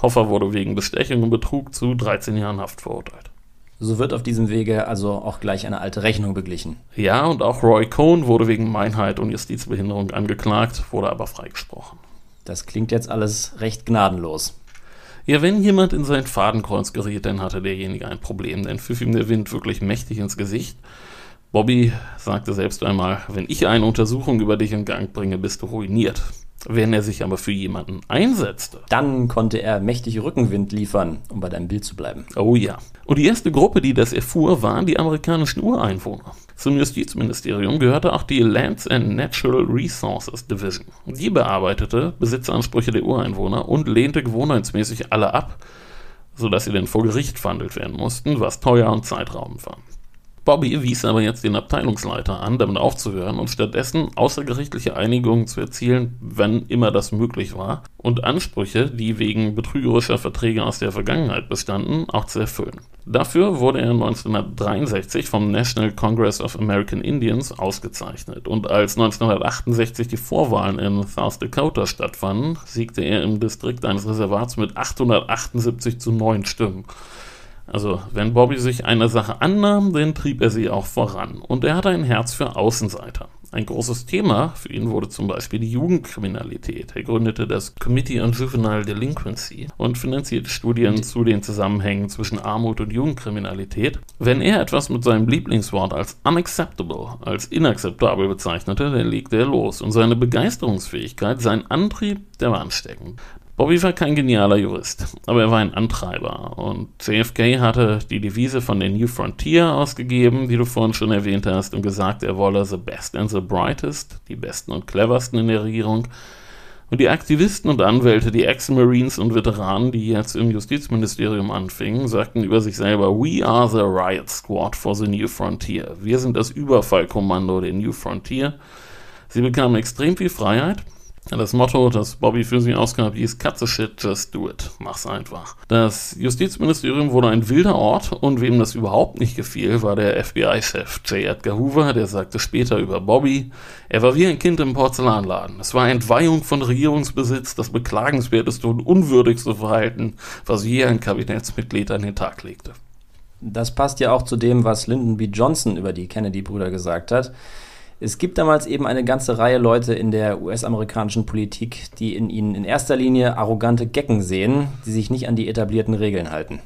Hoffa wurde wegen Bestechung und Betrug zu 13 Jahren Haft verurteilt. So wird auf diesem Wege also auch gleich eine alte Rechnung beglichen. Ja, und auch Roy Cohn wurde wegen Meinheit und Justizbehinderung angeklagt, wurde aber freigesprochen. Das klingt jetzt alles recht gnadenlos. Ja, wenn jemand in sein Fadenkreuz geriet, dann hatte derjenige ein Problem, denn pfiff ihm der Wind wirklich mächtig ins Gesicht. Bobby sagte selbst einmal, wenn ich eine Untersuchung über dich in Gang bringe, bist du ruiniert. Wenn er sich aber für jemanden einsetzte, dann konnte er mächtig Rückenwind liefern, um bei deinem Bild zu bleiben. Oh ja. Und die erste Gruppe, die das erfuhr, waren die amerikanischen Ureinwohner. Zum Justizministerium gehörte auch die Lands and Natural Resources Division. Die bearbeitete Besitzansprüche der Ureinwohner und lehnte gewohnheitsmäßig alle ab, sodass sie dann vor Gericht verhandelt werden mussten, was teuer und zeitraubend war. Bobby wies aber jetzt den Abteilungsleiter an, damit aufzuhören und stattdessen außergerichtliche Einigungen zu erzielen, wenn immer das möglich war, und Ansprüche, die wegen betrügerischer Verträge aus der Vergangenheit bestanden, auch zu erfüllen. Dafür wurde er 1963 vom National Congress of American Indians ausgezeichnet und als 1968 die Vorwahlen in South Dakota stattfanden, siegte er im Distrikt eines Reservats mit 878 zu 9 Stimmen. Also, wenn Bobby sich einer Sache annahm, dann trieb er sie auch voran. Und er hatte ein Herz für Außenseiter. Ein großes Thema für ihn wurde zum Beispiel die Jugendkriminalität. Er gründete das Committee on Juvenile Delinquency und finanzierte Studien zu den Zusammenhängen zwischen Armut und Jugendkriminalität. Wenn er etwas mit seinem Lieblingswort als unacceptable, als inakzeptabel bezeichnete, dann legte er los und seine Begeisterungsfähigkeit, sein Antrieb, der war ansteckend. Bobby war kein genialer Jurist, aber er war ein Antreiber und JFK hatte die Devise von der New Frontier ausgegeben, die du vorhin schon erwähnt hast, und gesagt, er wolle the best and the brightest, die besten und cleversten in der Regierung. Und die Aktivisten und Anwälte, die Ex-Marines und Veteranen, die jetzt im Justizministerium anfingen, sagten über sich selber, We are the Riot Squad for the New Frontier. Wir sind das Überfallkommando der New Frontier. Sie bekamen extrem viel Freiheit, das Motto, das Bobby für sie ausgab, hieß the shit, just do it. Mach's einfach. Das Justizministerium wurde ein wilder Ort und wem das überhaupt nicht gefiel, war der FBI-Chef J. Edgar Hoover, der sagte später über Bobby, er war wie ein Kind im Porzellanladen. Es war Entweihung von Regierungsbesitz, das beklagenswerteste und unwürdigste Verhalten, was je ein Kabinettsmitglied an den Tag legte. Das passt ja auch zu dem, was Lyndon B. Johnson über die Kennedy-Brüder gesagt hat. Es gibt damals eben eine ganze Reihe Leute in der US-amerikanischen Politik, die in ihnen in erster Linie arrogante Gecken sehen, die sich nicht an die etablierten Regeln halten.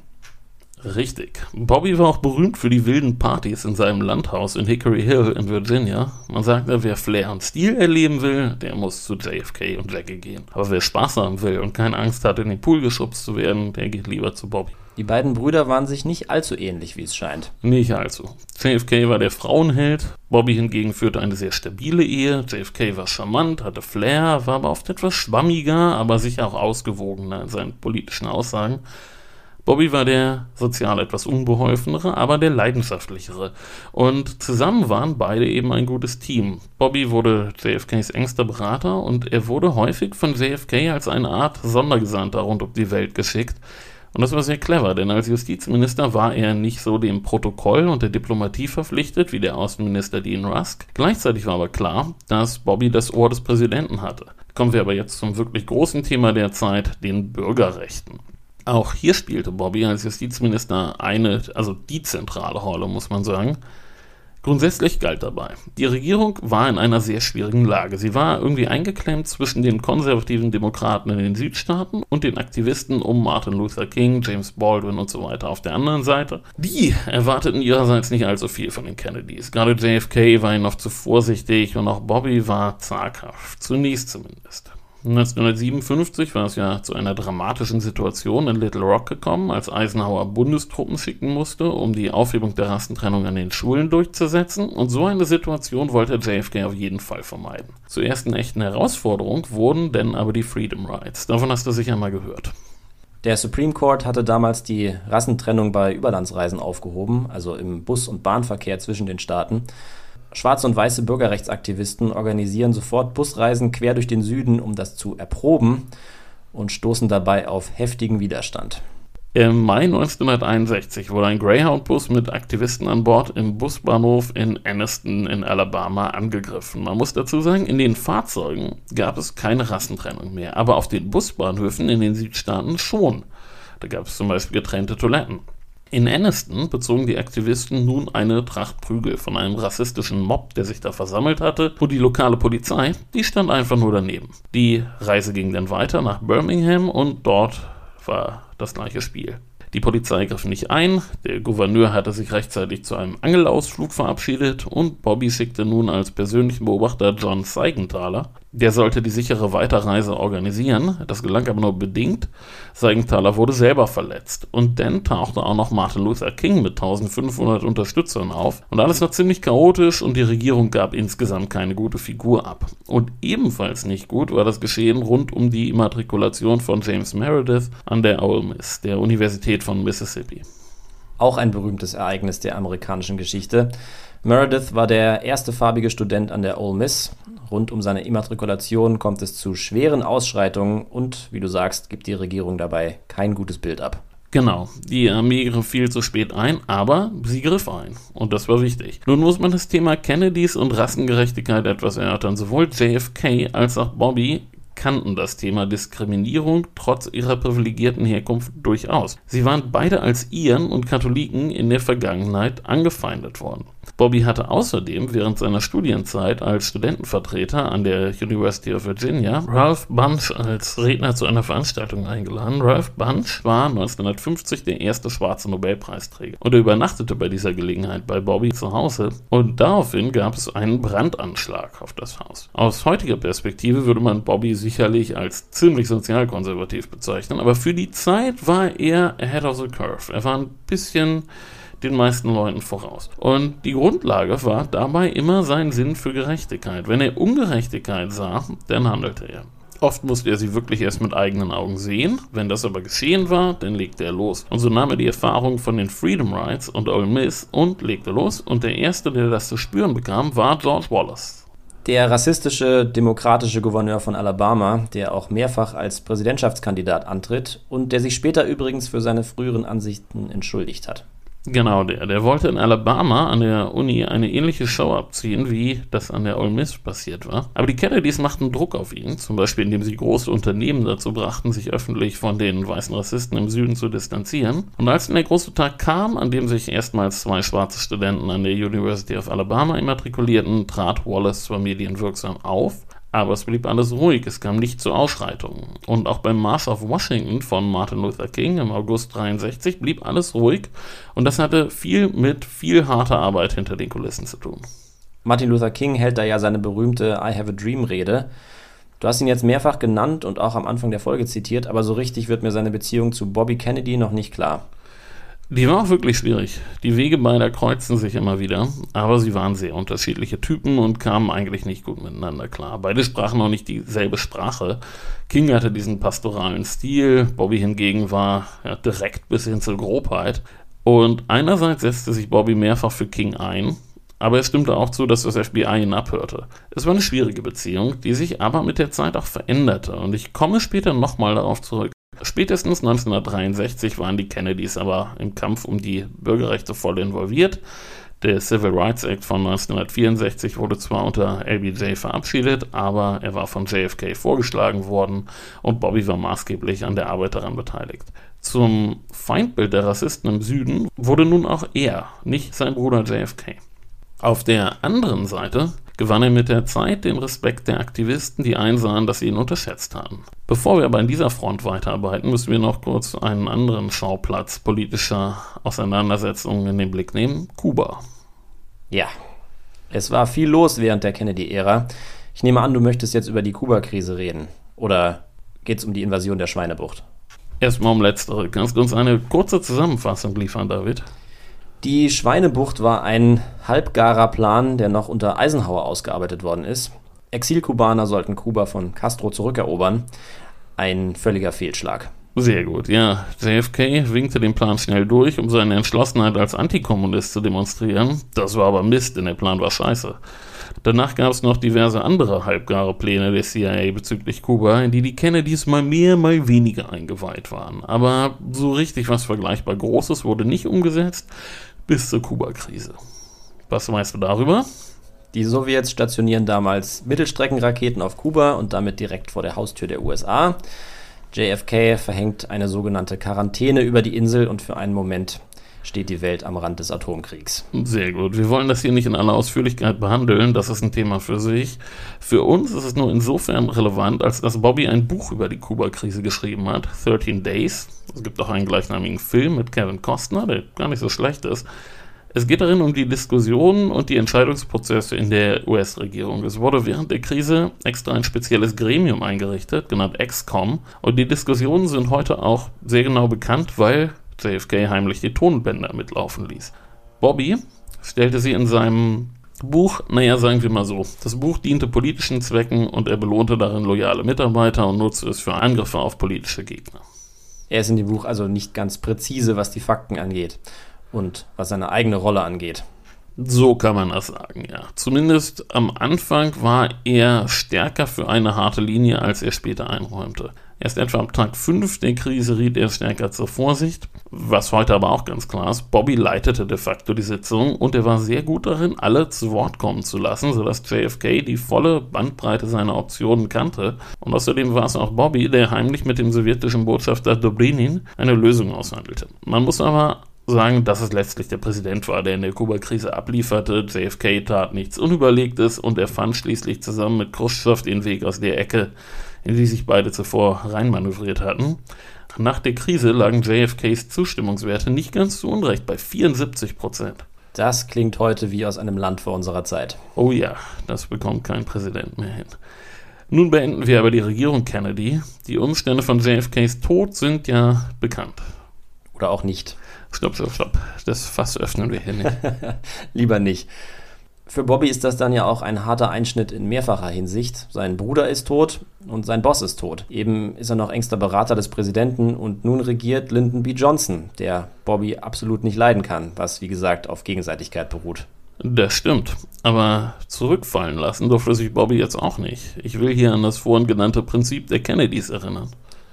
Richtig. Bobby war auch berühmt für die wilden Partys in seinem Landhaus in Hickory Hill in Virginia. Man sagte, wer Flair und Stil erleben will, der muss zu JFK und Jackie gehen. Aber wer Spaß haben will und keine Angst hat, in den Pool geschubst zu werden, der geht lieber zu Bobby. Die beiden Brüder waren sich nicht allzu ähnlich, wie es scheint. Nicht allzu. JFK war der Frauenheld, Bobby hingegen führte eine sehr stabile Ehe. JFK war charmant, hatte Flair, war aber oft etwas schwammiger, aber sicher auch ausgewogener in seinen politischen Aussagen. Bobby war der sozial etwas unbeholfenere, aber der leidenschaftlichere. Und zusammen waren beide eben ein gutes Team. Bobby wurde JFKs engster Berater und er wurde häufig von JFK als eine Art Sondergesandter rund um die Welt geschickt. Und das war sehr clever, denn als Justizminister war er nicht so dem Protokoll und der Diplomatie verpflichtet wie der Außenminister Dean Rusk. Gleichzeitig war aber klar, dass Bobby das Ohr des Präsidenten hatte. Kommen wir aber jetzt zum wirklich großen Thema der Zeit, den Bürgerrechten. Auch hier spielte Bobby als Justizminister eine, also die zentrale Rolle, muss man sagen. Grundsätzlich galt dabei, die Regierung war in einer sehr schwierigen Lage. Sie war irgendwie eingeklemmt zwischen den konservativen Demokraten in den Südstaaten und den Aktivisten um Martin Luther King, James Baldwin und so weiter auf der anderen Seite. Die erwarteten ihrerseits nicht allzu viel von den Kennedys. Gerade JFK war ihnen noch zu vorsichtig und auch Bobby war zaghaft, zunächst zumindest. 1957 war es ja zu einer dramatischen Situation in Little Rock gekommen, als Eisenhower Bundestruppen schicken musste, um die Aufhebung der Rassentrennung an den Schulen durchzusetzen. Und so eine Situation wollte JFK auf jeden Fall vermeiden. Zur ersten echten Herausforderung wurden denn aber die Freedom Rides. Davon hast du sicher mal gehört. Der Supreme Court hatte damals die Rassentrennung bei Überlandsreisen aufgehoben, also im Bus- und Bahnverkehr zwischen den Staaten. Schwarze und weiße Bürgerrechtsaktivisten organisieren sofort Busreisen quer durch den Süden, um das zu erproben und stoßen dabei auf heftigen Widerstand. Im Mai 1961 wurde ein Greyhound-Bus mit Aktivisten an Bord im Busbahnhof in Anniston in Alabama angegriffen. Man muss dazu sagen, in den Fahrzeugen gab es keine Rassentrennung mehr, aber auf den Busbahnhöfen in den Südstaaten schon. Da gab es zum Beispiel getrennte Toiletten. In Anniston bezogen die Aktivisten nun eine Tracht Prügel von einem rassistischen Mob, der sich da versammelt hatte, und die lokale Polizei, die stand einfach nur daneben. Die Reise ging dann weiter nach Birmingham und dort war das gleiche Spiel. Die Polizei griff nicht ein, der Gouverneur hatte sich rechtzeitig zu einem Angelausflug verabschiedet und Bobby schickte nun als persönlichen Beobachter John Seigenthaler. Der sollte die sichere Weiterreise organisieren, das gelang aber nur bedingt. Seigenthaler wurde selber verletzt. Und dann tauchte auch noch Martin Luther King mit 1500 Unterstützern auf. Und alles war ziemlich chaotisch und die Regierung gab insgesamt keine gute Figur ab. Und ebenfalls nicht gut war das Geschehen rund um die Immatrikulation von James Meredith an der Ole Miss, der Universität von Mississippi. Auch ein berühmtes Ereignis der amerikanischen Geschichte. Meredith war der erste farbige Student an der Ole Miss. Rund um seine Immatrikulation kommt es zu schweren Ausschreitungen und, wie du sagst, gibt die Regierung dabei kein gutes Bild ab. Genau, die Armee griff viel zu spät ein, aber sie griff ein. Und das war wichtig. Nun muss man das Thema Kennedys und Rassengerechtigkeit etwas erörtern. Sowohl JFK als auch Bobby kannten das Thema Diskriminierung trotz ihrer privilegierten Herkunft durchaus. Sie waren beide als Iren und Katholiken in der Vergangenheit angefeindet worden. Bobby hatte außerdem während seiner Studienzeit als Studentenvertreter an der University of Virginia Ralph Bunch als Redner zu einer Veranstaltung eingeladen. Ralph Bunch war 1950 der erste schwarze Nobelpreisträger und er übernachtete bei dieser Gelegenheit bei Bobby zu Hause und daraufhin gab es einen Brandanschlag auf das Haus. Aus heutiger Perspektive würde man Bobby sicherlich als ziemlich sozialkonservativ bezeichnen, aber für die Zeit war er ahead of the curve. Er war ein bisschen den meisten Leuten voraus. Und die Grundlage war dabei immer sein Sinn für Gerechtigkeit. Wenn er Ungerechtigkeit sah, dann handelte er. Oft musste er sie wirklich erst mit eigenen Augen sehen. Wenn das aber geschehen war, dann legte er los. Und so nahm er die Erfahrung von den Freedom Rides und Ole Miss und legte los. Und der erste, der das zu spüren bekam, war George Wallace. Der rassistische demokratische Gouverneur von Alabama, der auch mehrfach als Präsidentschaftskandidat antritt und der sich später übrigens für seine früheren Ansichten entschuldigt hat. Genau, der, der wollte in Alabama an der Uni eine ähnliche Show abziehen, wie das an der Ole Miss passiert war. Aber die Kennedys machten Druck auf ihn, zum Beispiel indem sie große Unternehmen dazu brachten, sich öffentlich von den weißen Rassisten im Süden zu distanzieren. Und als dann der große Tag kam, an dem sich erstmals zwei schwarze Studenten an der University of Alabama immatrikulierten, trat Wallace zwar medienwirksam auf, aber es blieb alles ruhig, es kam nicht zu Ausschreitungen. Und auch beim March of Washington von Martin Luther King im August 63 blieb alles ruhig und das hatte viel mit viel harter Arbeit hinter den Kulissen zu tun. Martin Luther King hält da ja seine berühmte I Have a Dream Rede. Du hast ihn jetzt mehrfach genannt und auch am Anfang der Folge zitiert, aber so richtig wird mir seine Beziehung zu Bobby Kennedy noch nicht klar. Die war auch wirklich schwierig. Die Wege beider kreuzten sich immer wieder, aber sie waren sehr unterschiedliche Typen und kamen eigentlich nicht gut miteinander klar. Beide sprachen auch nicht dieselbe Sprache. King hatte diesen pastoralen Stil, Bobby hingegen war ja, direkt bis hin zur Grobheit. Und einerseits setzte sich Bobby mehrfach für King ein, aber es stimmte auch zu, dass das FBI ihn abhörte. Es war eine schwierige Beziehung, die sich aber mit der Zeit auch veränderte und ich komme später nochmal darauf zurück. Spätestens 1963 waren die Kennedys aber im Kampf um die Bürgerrechte voll involviert. Der Civil Rights Act von 1964 wurde zwar unter LBJ verabschiedet, aber er war von JFK vorgeschlagen worden und Bobby war maßgeblich an der Arbeit daran beteiligt. Zum Feindbild der Rassisten im Süden wurde nun auch er, nicht sein Bruder JFK. Auf der anderen Seite gewann er mit der Zeit den Respekt der Aktivisten, die einsahen, dass sie ihn unterschätzt haben. Bevor wir aber in dieser Front weiterarbeiten, müssen wir noch kurz einen anderen Schauplatz politischer Auseinandersetzungen in den Blick nehmen, Kuba. Ja, es war viel los während der Kennedy-Ära. Ich nehme an, du möchtest jetzt über die Kuba-Krise reden. Oder geht es um die Invasion der Schweinebucht? Erstmal um letztere. Kannst du uns eine kurze Zusammenfassung liefern, David? Die Schweinebucht war ein halbgarer Plan, der noch unter Eisenhower ausgearbeitet worden ist. Exilkubaner sollten Kuba von Castro zurückerobern. Ein völliger Fehlschlag. Sehr gut, ja. JFK winkte den Plan schnell durch, um seine Entschlossenheit als Antikommunist zu demonstrieren. Das war aber Mist, denn der Plan war scheiße. Danach gab es noch diverse andere halbgare Pläne der CIA bezüglich Kuba, in die die Kennedys mal mehr, mal weniger eingeweiht waren. Aber so richtig was vergleichbar Großes wurde nicht umgesetzt bis zur Kuba-Krise. Was weißt du darüber? Die Sowjets stationieren damals Mittelstreckenraketen auf Kuba und damit direkt vor der Haustür der USA. JFK verhängt eine sogenannte Quarantäne über die Insel und für einen Moment steht die Welt am Rand des Atomkriegs. Sehr gut. Wir wollen das hier nicht in aller Ausführlichkeit behandeln. Das ist ein Thema für sich. Für uns ist es nur insofern relevant, als dass Bobby ein Buch über die Kuba-Krise geschrieben hat, 13 Days. Es gibt auch einen gleichnamigen Film mit Kevin Costner, der gar nicht so schlecht ist. Es geht darin um die Diskussionen und die Entscheidungsprozesse in der US-Regierung. Es wurde während der Krise extra ein spezielles Gremium eingerichtet, genannt XCOM, und die Diskussionen sind heute auch sehr genau bekannt, weil JFK heimlich die Tonbänder mitlaufen ließ. Bobby stellte sie in seinem Buch, naja, sagen wir mal so, das Buch diente politischen Zwecken und er belohnte darin loyale Mitarbeiter und nutzte es für Angriffe auf politische Gegner. Er ist in dem Buch also nicht ganz präzise, was die Fakten angeht und was seine eigene Rolle angeht. So kann man das sagen, ja. Zumindest am Anfang war er stärker für eine harte Linie, als er später einräumte. Erst etwa am Tag 5 der Krise riet er stärker zur Vorsicht. Was heute aber auch ganz klar ist, Bobby leitete de facto die Sitzung und er war sehr gut darin, alle zu Wort kommen zu lassen, sodass JFK die volle Bandbreite seiner Optionen kannte. Und außerdem war es auch Bobby, der heimlich mit dem sowjetischen Botschafter Dobrinin eine Lösung aushandelte. Man muss aber sagen, dass es letztlich der Präsident war, der in der Kuba-Krise ablieferte. JFK tat nichts Unüberlegtes und er fand schließlich zusammen mit Khrushchev den Weg aus der Ecke, in die sich beide zuvor reinmanövriert hatten. Nach der Krise lagen JFKs Zustimmungswerte nicht ganz zu Unrecht bei 74 Prozent. Das klingt heute wie aus einem Land vor unserer Zeit. Oh ja, das bekommt kein Präsident mehr hin. Nun beenden wir aber die Regierung Kennedy. Die Umstände von JFKs Tod sind ja bekannt. Oder auch nicht. Stopp, stopp, stopp. Das Fass öffnen wir hier nicht. Lieber nicht. Für Bobby ist das dann ja auch ein harter Einschnitt in mehrfacher Hinsicht. Sein Bruder ist tot und sein Boss ist tot. Eben ist er noch engster Berater des Präsidenten und nun regiert Lyndon B. Johnson, der Bobby absolut nicht leiden kann, was wie gesagt auf Gegenseitigkeit beruht. Das stimmt. Aber zurückfallen lassen durfte sich Bobby jetzt auch nicht. Ich will hier an das vorhin genannte Prinzip der Kennedys erinnern.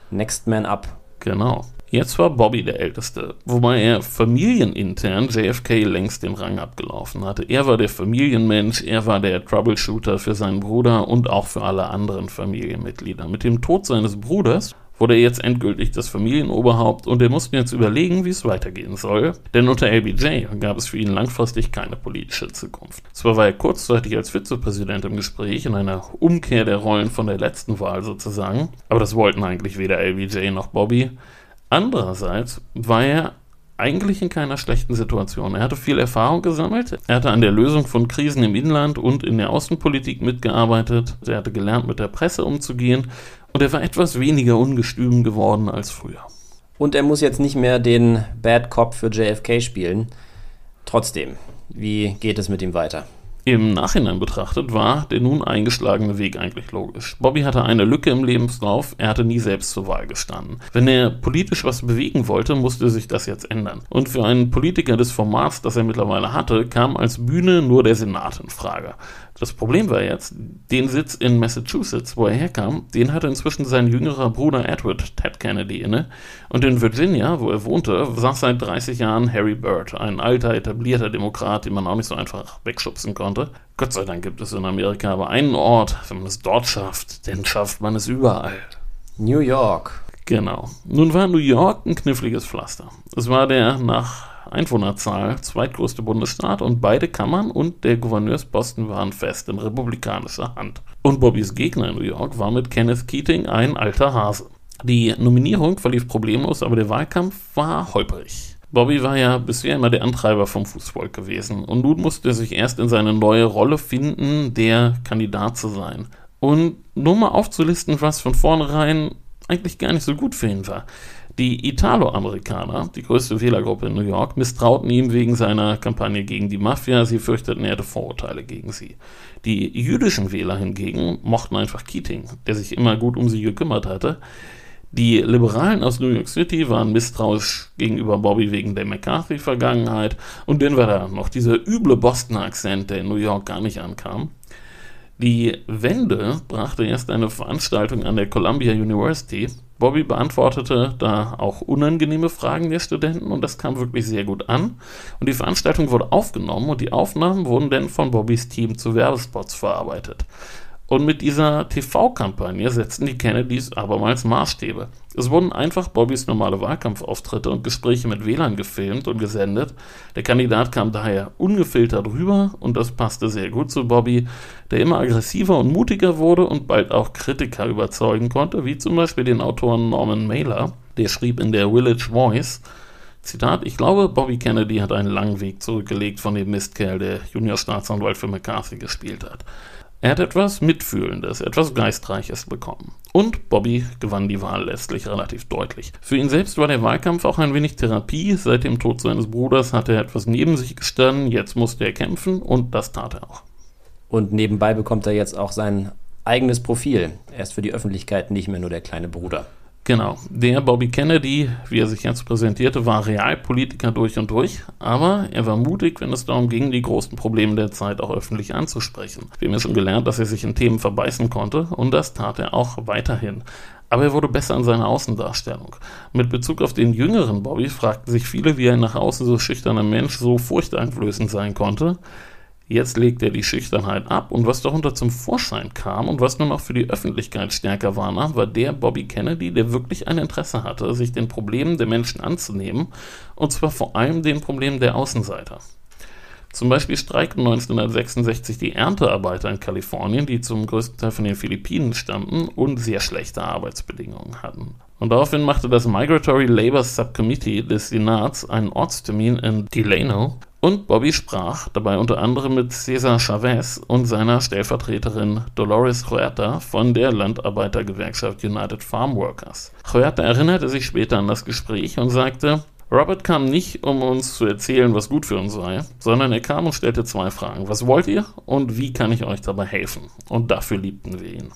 Next Man Up. Genau. Jetzt war Bobby der Älteste, wobei er familienintern JFK längst den Rang abgelaufen hatte. Er war der Familienmensch, er war der Troubleshooter für seinen Bruder und auch für alle anderen Familienmitglieder. Mit dem Tod seines Bruders wurde er jetzt endgültig das Familienoberhaupt und er musste jetzt überlegen, wie es weitergehen soll, denn unter LBJ gab es für ihn langfristig keine politische Zukunft. Zwar war er kurzzeitig als Vizepräsident im Gespräch, in einer Umkehr der Rollen von der letzten Wahl sozusagen, aber das wollten eigentlich weder LBJ noch Bobby. Andererseits war er eigentlich in keiner schlechten Situation. Er hatte viel Erfahrung gesammelt. Er hatte an der Lösung von Krisen im Inland und in der Außenpolitik mitgearbeitet. Er hatte gelernt, mit der Presse umzugehen. Und er war etwas weniger ungestüm geworden als früher. Und er muss jetzt nicht mehr den Bad Cop für JFK spielen. Trotzdem, wie geht es mit ihm weiter? Im Nachhinein betrachtet war der nun eingeschlagene Weg eigentlich logisch. Bobby hatte eine Lücke im Lebenslauf, er hatte nie selbst zur Wahl gestanden. Wenn er politisch was bewegen wollte, musste sich das jetzt ändern. Und für einen Politiker des Formats, das er mittlerweile hatte, kam als Bühne nur der Senat in Frage. Das Problem war jetzt, den Sitz in Massachusetts, wo er herkam, den hatte inzwischen sein jüngerer Bruder Edward Ted Kennedy inne. Und in Virginia, wo er wohnte, saß seit 30 Jahren Harry Byrd, ein alter, etablierter Demokrat, den man auch nicht so einfach wegschubsen konnte. Gott sei Dank gibt es in Amerika aber einen Ort, wenn man es dort schafft, dann schafft man es überall. New York. Genau. Nun war New York ein kniffliges Pflaster. Es war der nach Einwohnerzahl zweitgrößte Bundesstaat und beide Kammern und der Gouverneursposten waren fest in republikanischer Hand. Und Bobbys Gegner in New York war mit Kenneth Keating ein alter Hase. Die Nominierung verlief problemlos, aber der Wahlkampf war holprig. Bobby war ja bisher immer der Antreiber vom Fußvolk gewesen und nun musste er sich erst in seine neue Rolle finden, der Kandidat zu sein. Und nur mal aufzulisten, was von vornherein eigentlich gar nicht so gut für ihn war. Die Italo-Amerikaner, die größte Wählergruppe in New York, misstrauten ihm wegen seiner Kampagne gegen die Mafia. Sie fürchteten, er hätte Vorurteile gegen sie. Die jüdischen Wähler hingegen mochten einfach Keating, der sich immer gut um sie gekümmert hatte. Die Liberalen aus New York City waren misstrauisch gegenüber Bobby wegen der McCarthy-Vergangenheit und dann war da noch dieser üble Boston-Akzent, der in New York gar nicht ankam. Die Wende brachte erst eine Veranstaltung an der Columbia University, Bobby beantwortete da auch unangenehme Fragen der Studenten und das kam wirklich sehr gut an. Und die Veranstaltung wurde aufgenommen und die Aufnahmen wurden dann von Bobbys Team zu Werbespots verarbeitet. Und mit dieser TV-Kampagne setzten die Kennedys abermals Maßstäbe. Es wurden einfach Bobbys normale Wahlkampfauftritte und Gespräche mit Wählern gefilmt und gesendet. Der Kandidat kam daher ungefiltert rüber und das passte sehr gut zu Bobby, der immer aggressiver und mutiger wurde und bald auch Kritiker überzeugen konnte, wie zum Beispiel den Autoren Norman Mailer, der schrieb in der Village Voice, Zitat, ich glaube, Bobby Kennedy hat einen langen Weg zurückgelegt von dem Mistkerl, der Junior-Staatsanwalt für McCarthy gespielt hat. Er hat etwas Mitfühlendes, etwas Geistreiches bekommen. Und Bobby gewann die Wahl letztlich relativ deutlich. Für ihn selbst war der Wahlkampf auch ein wenig Therapie. Seit dem Tod seines Bruders hatte er etwas neben sich gestanden, jetzt musste er kämpfen und das tat er auch. Und nebenbei bekommt er jetzt auch sein eigenes Profil. Er ist für die Öffentlichkeit nicht mehr nur der kleine Bruder. Genau. Der Bobby Kennedy, wie er sich jetzt präsentierte, war Realpolitiker durch und durch, aber er war mutig, wenn es darum ging, die großen Probleme der Zeit auch öffentlich anzusprechen. Wir haben ja schon gelernt, dass er sich in Themen verbeißen konnte und das tat er auch weiterhin. Aber er wurde besser in seiner Außendarstellung. Mit Bezug auf den jüngeren Bobby fragten sich viele, wie er nach außen so schüchterner Mensch so furchteinflößend sein konnte. Jetzt legt er die Schüchternheit ab und was darunter zum Vorschein kam und was nun auch für die Öffentlichkeit stärker war, war der Bobby Kennedy, der wirklich ein Interesse hatte, sich den Problemen der Menschen anzunehmen und zwar vor allem den Problemen der Außenseiter. Zum Beispiel streikten 1966 die Erntearbeiter in Kalifornien, die zum größten Teil von den Philippinen stammten und sehr schlechte Arbeitsbedingungen hatten. Und daraufhin machte das Migratory Labor Subcommittee des Senats einen Ortstermin in Delano, und Bobby sprach dabei unter anderem mit Cesar Chavez und seiner Stellvertreterin Dolores Huerta von der Landarbeitergewerkschaft United Farm Workers. Huerta erinnerte sich später an das Gespräch und sagte, Robert kam nicht, um uns zu erzählen, was gut für uns sei, sondern er kam und stellte zwei Fragen. Was wollt ihr und wie kann ich euch dabei helfen? Und dafür liebten wir ihn.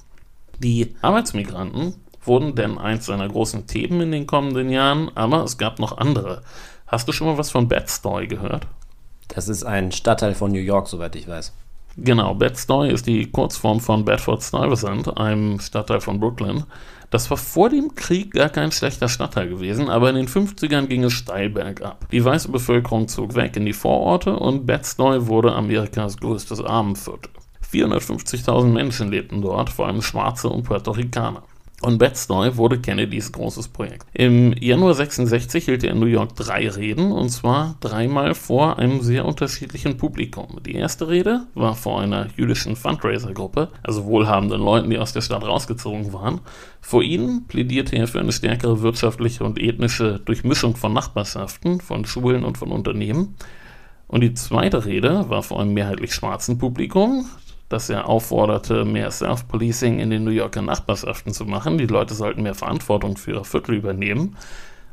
Die Arbeitsmigranten wurden denn eins seiner großen Themen in den kommenden Jahren, aber es gab noch andere. Hast du schon mal was von Bed-Stuy gehört? Das ist ein Stadtteil von New York, soweit ich weiß. Genau, Bed-Stuy ist die Kurzform von Bedford-Stuyvesant, einem Stadtteil von Brooklyn. Das war vor dem Krieg gar kein schlechter Stadtteil gewesen, aber in den 50ern ging es steil bergab. Die weiße Bevölkerung zog weg in die Vororte und Bed-Stuy wurde Amerikas größtes Armenviertel. 450.000 Menschen lebten dort, vor allem Schwarze und Puerto Ricaner. Und Bed-Stuy wurde Kennedys großes Projekt. Im Januar 66 hielt er in New York drei Reden, und zwar dreimal vor einem sehr unterschiedlichen Publikum. Die erste Rede war vor einer jüdischen Fundraiser-Gruppe, also wohlhabenden Leuten, die aus der Stadt rausgezogen waren. Vor ihnen plädierte er für eine stärkere wirtschaftliche und ethnische Durchmischung von Nachbarschaften, von Schulen und von Unternehmen. Und die zweite Rede war vor einem mehrheitlich schwarzen Publikum dass er aufforderte, mehr Self-Policing in den New Yorker Nachbarschaften zu machen. Die Leute sollten mehr Verantwortung für ihre Viertel übernehmen.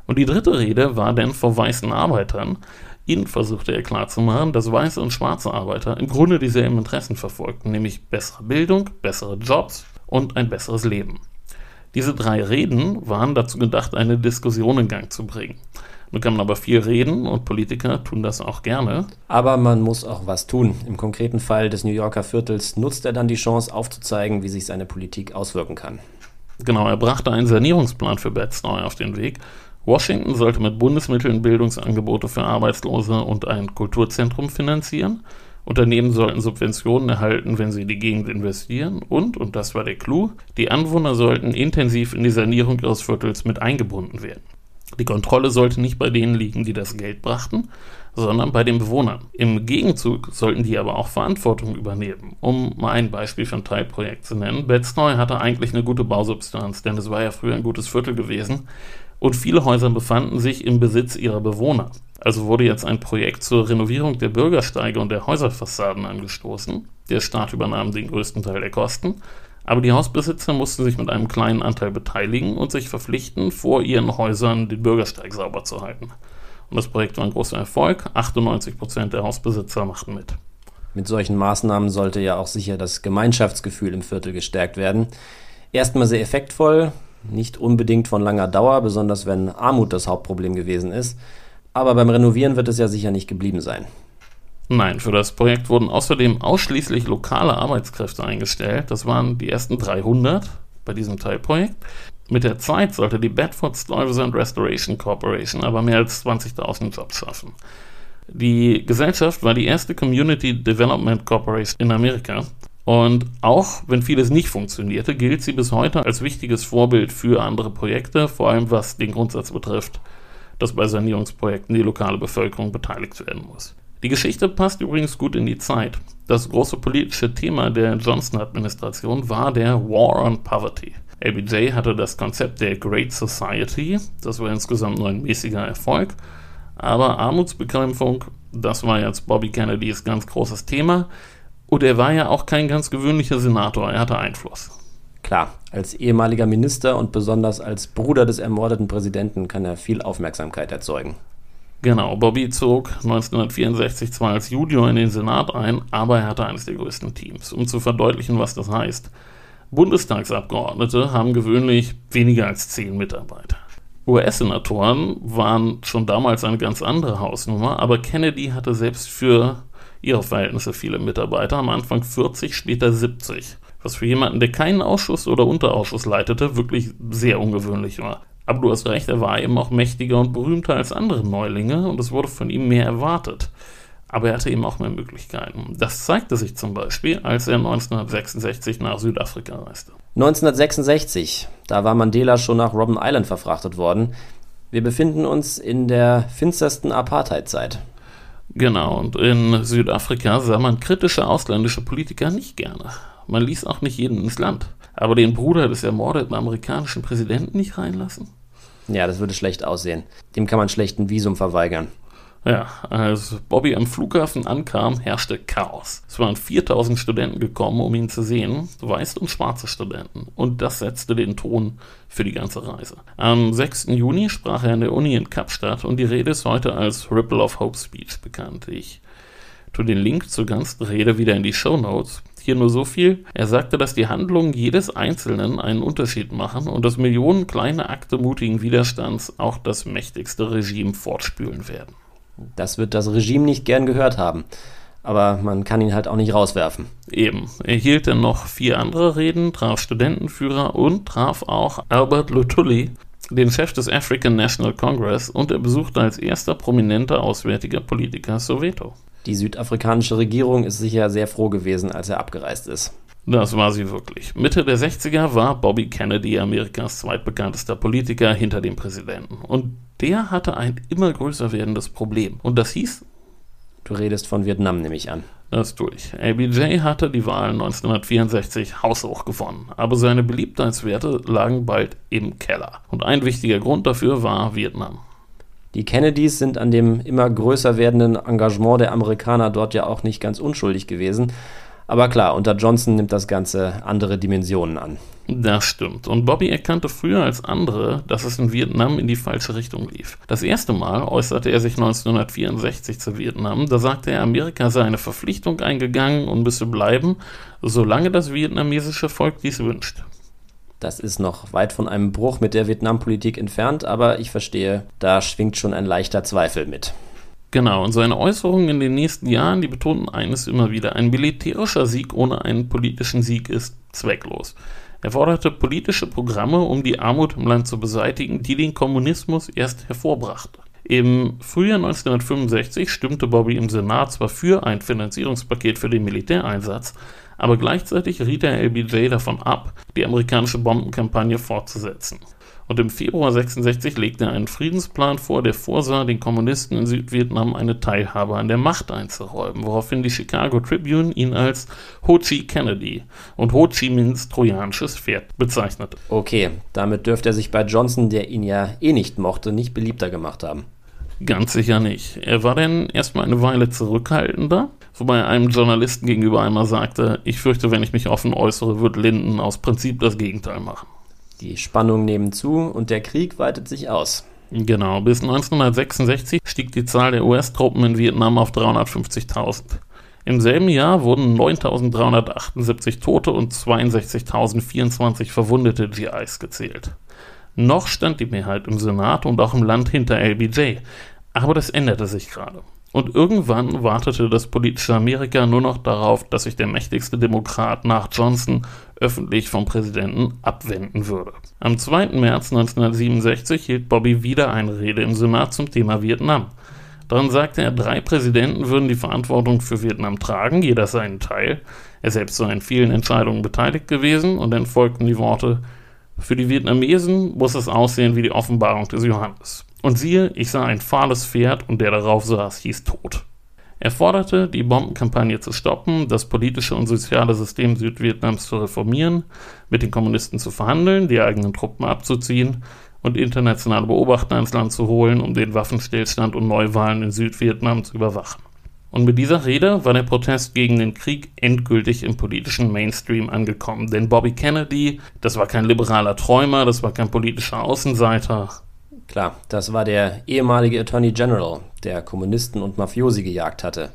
Und die dritte Rede war dann vor weißen Arbeitern. Ihnen versuchte er klarzumachen, dass weiße und schwarze Arbeiter im Grunde dieselben Interessen verfolgten, nämlich bessere Bildung, bessere Jobs und ein besseres Leben. Diese drei Reden waren dazu gedacht, eine Diskussion in Gang zu bringen. Nun kann man aber viel reden und Politiker tun das auch gerne. Aber man muss auch was tun. Im konkreten Fall des New Yorker Viertels nutzt er dann die Chance aufzuzeigen, wie sich seine Politik auswirken kann. Genau, er brachte einen Sanierungsplan für Bed-Stuy auf den Weg. Washington sollte mit Bundesmitteln Bildungsangebote für Arbeitslose und ein Kulturzentrum finanzieren. Unternehmen sollten Subventionen erhalten, wenn sie in die Gegend investieren. Und, und das war der Clou, die Anwohner sollten intensiv in die Sanierung ihres Viertels mit eingebunden werden. Die Kontrolle sollte nicht bei denen liegen, die das Geld brachten, sondern bei den Bewohnern. Im Gegenzug sollten die aber auch Verantwortung übernehmen. Um mal ein Beispiel für ein Teilprojekt zu nennen, Betzneu hatte eigentlich eine gute Bausubstanz, denn es war ja früher ein gutes Viertel gewesen und viele Häuser befanden sich im Besitz ihrer Bewohner. Also wurde jetzt ein Projekt zur Renovierung der Bürgersteige und der Häuserfassaden angestoßen. Der Staat übernahm den größten Teil der Kosten aber die Hausbesitzer mussten sich mit einem kleinen Anteil beteiligen und sich verpflichten, vor ihren Häusern den Bürgersteig sauber zu halten. Und das Projekt war ein großer Erfolg. 98 Prozent der Hausbesitzer machten mit. Mit solchen Maßnahmen sollte ja auch sicher das Gemeinschaftsgefühl im Viertel gestärkt werden. Erstmal sehr effektvoll, nicht unbedingt von langer Dauer, besonders wenn Armut das Hauptproblem gewesen ist. Aber beim Renovieren wird es ja sicher nicht geblieben sein. Nein, für das Projekt wurden außerdem ausschließlich lokale Arbeitskräfte eingestellt. Das waren die ersten 300 bei diesem Teilprojekt. Mit der Zeit sollte die Bedford Stuyvesant Restoration Corporation aber mehr als 20.000 Jobs schaffen. Die Gesellschaft war die erste Community Development Corporation in Amerika. Und auch wenn vieles nicht funktionierte, gilt sie bis heute als wichtiges Vorbild für andere Projekte, vor allem was den Grundsatz betrifft, dass bei Sanierungsprojekten die lokale Bevölkerung beteiligt werden muss. Die Geschichte passt übrigens gut in die Zeit. Das große politische Thema der Johnson-Administration war der War on Poverty. LBJ hatte das Konzept der Great Society, das war insgesamt nur ein mäßiger Erfolg, Aber Armutsbekämpfung, das war jetzt Bobby Kennedys ganz großes Thema. Und er war ja auch kein ganz gewöhnlicher Senator, er hatte Einfluss. Klar, als ehemaliger Minister und besonders als Bruder des ermordeten Präsidenten kann er viel Aufmerksamkeit erzeugen. Genau, Bobby zog 1964 zwar als Junior in den Senat ein, aber er hatte eines der größten Teams. Um zu verdeutlichen, was das heißt. Bundestagsabgeordnete haben gewöhnlich weniger als zehn Mitarbeiter. US-Senatoren waren schon damals eine ganz andere Hausnummer, aber Kennedy hatte selbst für ihre Verhältnisse viele Mitarbeiter, am Anfang 40, später 70 was für jemanden, der keinen Ausschuss oder Unterausschuss leitete, wirklich sehr ungewöhnlich war. Aber du hast recht, er war eben auch mächtiger und berühmter als andere Neulinge und es wurde von ihm mehr erwartet. Aber er hatte eben auch mehr Möglichkeiten. Das zeigte sich zum Beispiel, als er 1966 nach Südafrika reiste. 1966, da war Mandela schon nach Robben Island verfrachtet worden. Wir befinden uns in der finstersten Apartheidzeit. Genau, und in Südafrika sah man kritische ausländische Politiker nicht gerne. Man ließ auch nicht jeden ins Land. Aber den Bruder des ermordeten amerikanischen Präsidenten nicht reinlassen? Ja, das würde schlecht aussehen. Dem kann man schlecht ein Visum verweigern. Ja, als Bobby am Flughafen ankam, herrschte Chaos. Es waren 4000 Studenten gekommen, um ihn zu sehen, weiße und schwarze Studenten. Und das setzte den Ton für die ganze Reise. Am 6. Juni sprach er an der Uni in Kapstadt und die Rede ist heute als Ripple of Hope Speech bekannt. Ich tue den Link zur ganzen Rede wieder in die Show Notes. Hier nur so viel. Er sagte, dass die Handlungen jedes Einzelnen einen Unterschied machen und dass Millionen kleine Akte mutigen Widerstands auch das mächtigste Regime fortspülen werden. Das wird das Regime nicht gern gehört haben. Aber man kann ihn halt auch nicht rauswerfen. Eben. Er hielt dann noch vier andere Reden, traf Studentenführer und traf auch Albert Lutulli, den Chef des African National Congress, und er besuchte als erster prominenter auswärtiger Politiker Soweto. Die südafrikanische Regierung ist sicher sehr froh gewesen, als er abgereist ist. Das war sie wirklich. Mitte der 60er war Bobby Kennedy Amerikas zweitbekanntester Politiker hinter dem Präsidenten. Und der hatte ein immer größer werdendes Problem. Und das hieß? Du redest von Vietnam, nehme ich an. Das tue ich. LBJ hatte die Wahl 1964 haushoch gewonnen, aber seine Beliebtheitswerte lagen bald im Keller. Und ein wichtiger Grund dafür war Vietnam. Die Kennedys sind an dem immer größer werdenden Engagement der Amerikaner dort ja auch nicht ganz unschuldig gewesen. Aber klar, unter Johnson nimmt das Ganze andere Dimensionen an. Das stimmt. Und Bobby erkannte früher als andere, dass es in Vietnam in die falsche Richtung lief. Das erste Mal äußerte er sich 1964 zu Vietnam. Da sagte er, Amerika sei eine Verpflichtung eingegangen und müsse bleiben, solange das vietnamesische Volk dies wünscht. Das ist noch weit von einem Bruch mit der Vietnampolitik entfernt, aber ich verstehe, da schwingt schon ein leichter Zweifel mit. Genau, und seine Äußerungen in den nächsten Jahren, die betonten eines immer wieder, ein militärischer Sieg ohne einen politischen Sieg ist zwecklos. Er forderte politische Programme, um die Armut im Land zu beseitigen, die den Kommunismus erst hervorbrachte. Im Frühjahr 1965 stimmte Bobby im Senat zwar für ein Finanzierungspaket für den Militäreinsatz, aber gleichzeitig riet der LBJ davon ab, die amerikanische Bombenkampagne fortzusetzen. Und im Februar 66 legte er einen Friedensplan vor, der vorsah, den Kommunisten in Südvietnam eine Teilhabe an der Macht einzuräumen, woraufhin die Chicago Tribune ihn als Ho Chi Kennedy und Ho Chi Minhs trojanisches Pferd bezeichnete. Okay, damit dürfte er sich bei Johnson, der ihn ja eh nicht mochte, nicht beliebter gemacht haben. Ganz sicher nicht. Er war dann erstmal eine Weile zurückhaltender, wobei er einem Journalisten gegenüber einmal sagte, ich fürchte, wenn ich mich offen äußere, wird Linden aus Prinzip das Gegenteil machen. Die Spannungen nehmen zu und der Krieg weitet sich aus. Genau, bis 1966 stieg die Zahl der US-Truppen in Vietnam auf 350.000. Im selben Jahr wurden 9.378 Tote und 62.024 verwundete GIs gezählt. Noch stand die Mehrheit im Senat und auch im Land hinter LBJ, aber das änderte sich gerade. Und irgendwann wartete das politische Amerika nur noch darauf, dass sich der mächtigste Demokrat nach Johnson öffentlich vom Präsidenten abwenden würde. Am 2. März 1967 hielt Bobby wieder eine Rede im Senat zum Thema Vietnam. Darin sagte er, drei Präsidenten würden die Verantwortung für Vietnam tragen, jeder seinen Teil. Er selbst sei in vielen Entscheidungen beteiligt gewesen und dann folgten die Worte, für die Vietnamesen muss es aussehen wie die Offenbarung des Johannes. Und siehe, ich sah ein fahles Pferd und der darauf saß, hieß tot. Er forderte, die Bombenkampagne zu stoppen, das politische und soziale System Südvietnams zu reformieren, mit den Kommunisten zu verhandeln, die eigenen Truppen abzuziehen und internationale Beobachter ins Land zu holen, um den Waffenstillstand und Neuwahlen in Südvietnam zu überwachen. Und mit dieser Rede war der Protest gegen den Krieg endgültig im politischen Mainstream angekommen. Denn Bobby Kennedy, das war kein liberaler Träumer, das war kein politischer Außenseiter. Klar, das war der ehemalige Attorney General, der Kommunisten und Mafiosi gejagt hatte.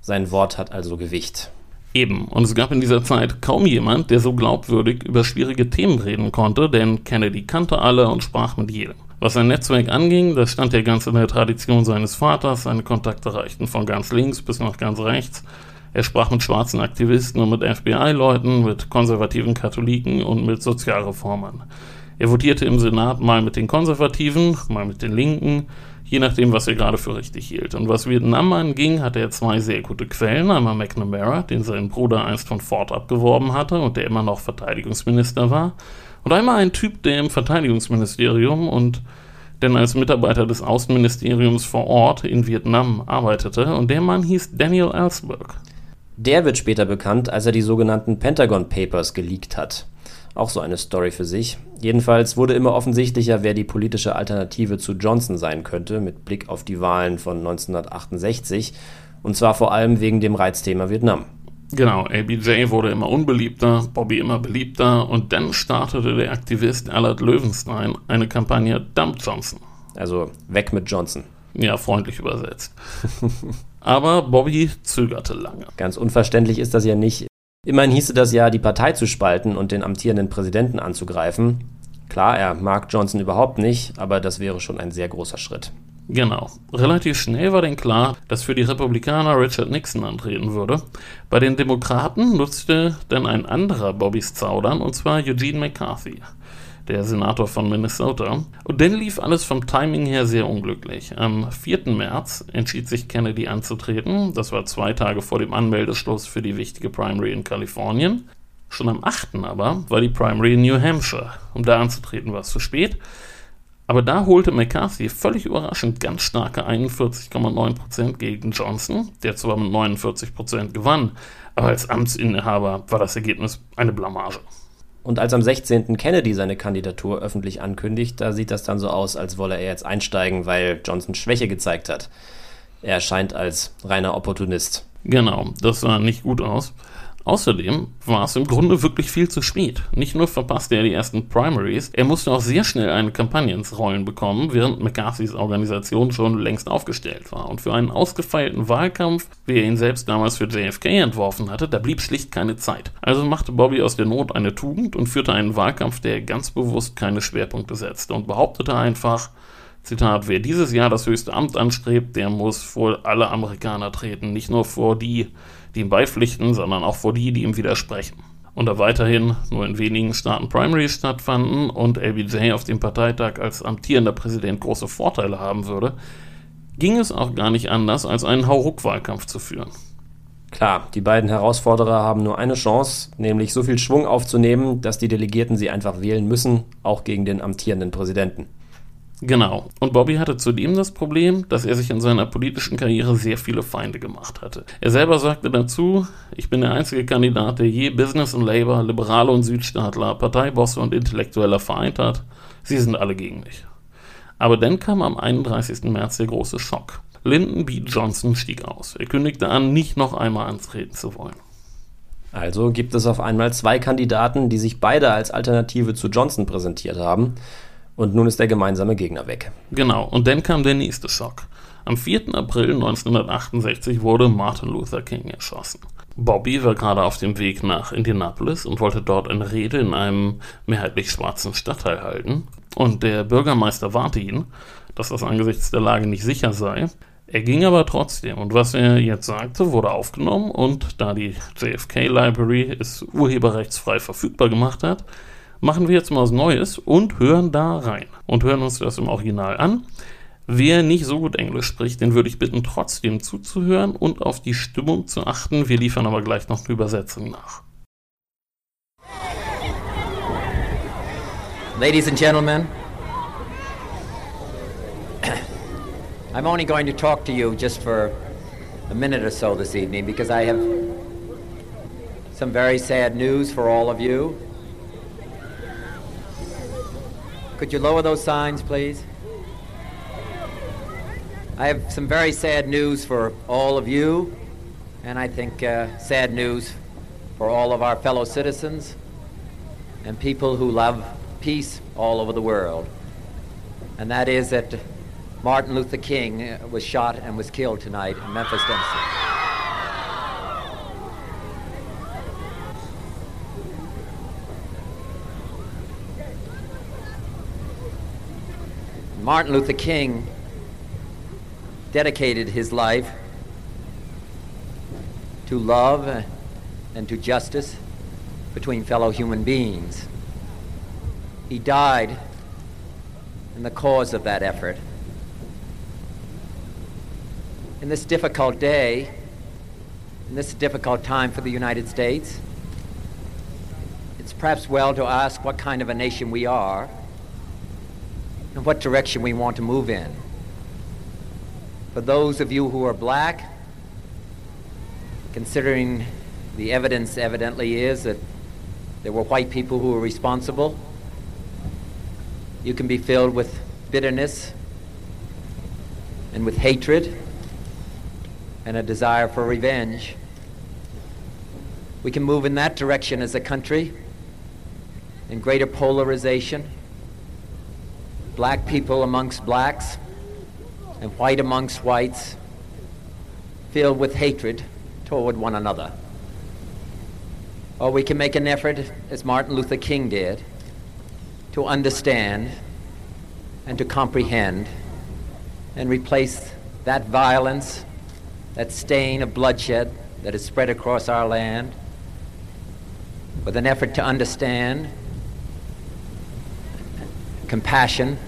Sein Wort hat also Gewicht. Eben, und es gab in dieser Zeit kaum jemand, der so glaubwürdig über schwierige Themen reden konnte, denn Kennedy kannte alle und sprach mit jedem. Was sein Netzwerk anging, das stand ja ganz in der Tradition seines Vaters, seine Kontakte reichten von ganz links bis nach ganz rechts. Er sprach mit schwarzen Aktivisten und mit FBI-Leuten, mit konservativen Katholiken und mit Sozialreformern. Er votierte im Senat mal mit den Konservativen, mal mit den Linken, je nachdem, was er gerade für richtig hielt. Und was Vietnam anging, hatte er zwei sehr gute Quellen. Einmal McNamara, den sein Bruder einst von Ford abgeworben hatte und der immer noch Verteidigungsminister war. Und einmal ein Typ, der im Verteidigungsministerium und denn als Mitarbeiter des Außenministeriums vor Ort in Vietnam arbeitete. Und der Mann hieß Daniel Ellsberg. Der wird später bekannt, als er die sogenannten Pentagon Papers geleakt hat. Auch so eine Story für sich. Jedenfalls wurde immer offensichtlicher, wer die politische Alternative zu Johnson sein könnte, mit Blick auf die Wahlen von 1968. Und zwar vor allem wegen dem Reizthema Vietnam. Genau, ABJ wurde immer unbeliebter, Bobby immer beliebter und dann startete der Aktivist Allard Löwenstein eine Kampagne Dump Johnson. Also weg mit Johnson. Ja, freundlich übersetzt. Aber Bobby zögerte lange. Ganz unverständlich ist das ja nicht. Immerhin hieße das ja, die Partei zu spalten und den amtierenden Präsidenten anzugreifen. Klar, er mag Johnson überhaupt nicht, aber das wäre schon ein sehr großer Schritt. Genau. Relativ schnell war denn klar, dass für die Republikaner Richard Nixon antreten würde. Bei den Demokraten nutzte dann ein anderer Bobbys Zaudern, und zwar Eugene McCarthy, der Senator von Minnesota. Und dann lief alles vom Timing her sehr unglücklich. Am 4. März entschied sich Kennedy anzutreten. Das war zwei Tage vor dem Anmeldeschluss für die wichtige Primary in Kalifornien. Schon am 8. aber war die Primary in New Hampshire. Um da anzutreten war es zu spät. Aber da holte McCarthy völlig überraschend ganz starke 41,9% gegen Johnson, der zwar mit 49% gewann, aber als Amtsinhaber war das Ergebnis eine Blamage. Und als am 16. Kennedy seine Kandidatur öffentlich ankündigt, da sieht das dann so aus, als wolle er jetzt einsteigen, weil Johnson Schwäche gezeigt hat. Er erscheint als reiner Opportunist. Genau, das sah nicht gut aus. Außerdem war es im Grunde wirklich viel zu spät. Nicht nur verpasste er die ersten Primaries, er musste auch sehr schnell eine Kampagne ins Rollen bekommen, während McCarthys Organisation schon längst aufgestellt war. Und für einen ausgefeilten Wahlkampf, wie er ihn selbst damals für JFK entworfen hatte, da blieb schlicht keine Zeit. Also machte Bobby aus der Not eine Tugend und führte einen Wahlkampf, der ganz bewusst keine Schwerpunkte setzte und behauptete einfach, Zitat, wer dieses Jahr das höchste Amt anstrebt, der muss vor alle Amerikaner treten, nicht nur vor die, die ihm beipflichten, sondern auch vor die, die ihm widersprechen. Und da weiterhin nur in wenigen Staaten Primaries stattfanden und LBJ auf dem Parteitag als amtierender Präsident große Vorteile haben würde, ging es auch gar nicht anders, als einen Hauruck-Wahlkampf zu führen. Klar, die beiden Herausforderer haben nur eine Chance, nämlich so viel Schwung aufzunehmen, dass die Delegierten sie einfach wählen müssen, auch gegen den amtierenden Präsidenten. Genau. Und Bobby hatte zudem das Problem, dass er sich in seiner politischen Karriere sehr viele Feinde gemacht hatte. Er selber sagte dazu, ich bin der einzige Kandidat, der je Business und Labor, Liberale und Südstaatler, Parteibosse und Intellektueller vereint hat. Sie sind alle gegen mich. Aber dann kam am 31. März der große Schock. Lyndon B. Johnson stieg aus. Er kündigte an, nicht noch einmal antreten zu wollen. Also gibt es auf einmal zwei Kandidaten, die sich beide als Alternative zu Johnson präsentiert haben. Und nun ist der gemeinsame Gegner weg. Genau, und dann kam der nächste Schock. Am 4. April 1968 wurde Martin Luther King erschossen. Bobby war gerade auf dem Weg nach Indianapolis und wollte dort eine Rede in einem mehrheitlich schwarzen Stadtteil halten. Und der Bürgermeister warnte ihn, dass das angesichts der Lage nicht sicher sei. Er ging aber trotzdem und was er jetzt sagte, wurde aufgenommen und da die JFK Library es urheberrechtsfrei verfügbar gemacht hat, machen wir jetzt mal was Neues und hören da rein und hören uns das im Original an. Wer nicht so gut Englisch spricht, den würde ich bitten, trotzdem zuzuhören und auf die Stimmung zu achten. Wir liefern aber gleich noch eine Übersetzung nach. Ladies and gentlemen, I'm only going to talk to you just for a minute or so this evening because I have some very sad news for all of you. Could you lower those signs, please? I have some very sad news for all of you, and I think uh, sad news for all of our fellow citizens and people who love peace all over the world. And that is that Martin Luther King uh, was shot and was killed tonight in Memphis, Tennessee. Martin Luther King dedicated his life to love and to justice between fellow human beings. He died in the cause of that effort. In this difficult day, in this difficult time for the United States, it's perhaps well to ask what kind of a nation we are and what direction we want to move in. For those of you who are black, considering the evidence evidently is that there were white people who were responsible, you can be filled with bitterness and with hatred and a desire for revenge. We can move in that direction as a country in greater polarization, black people amongst blacks, and white amongst whites, filled with hatred toward one another. Or we can make an effort, as Martin Luther King did, to understand and to comprehend and replace that violence, that stain of bloodshed that is spread across our land with an effort to understand, compassion,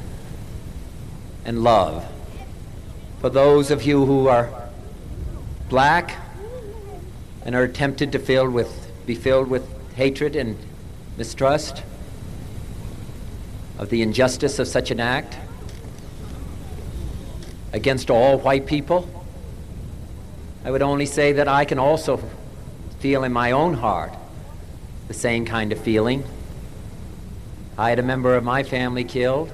and love for those of you who are black and are tempted to fill with, be filled with hatred and mistrust of the injustice of such an act against all white people, I would only say that I can also feel in my own heart the same kind of feeling. I had a member of my family killed,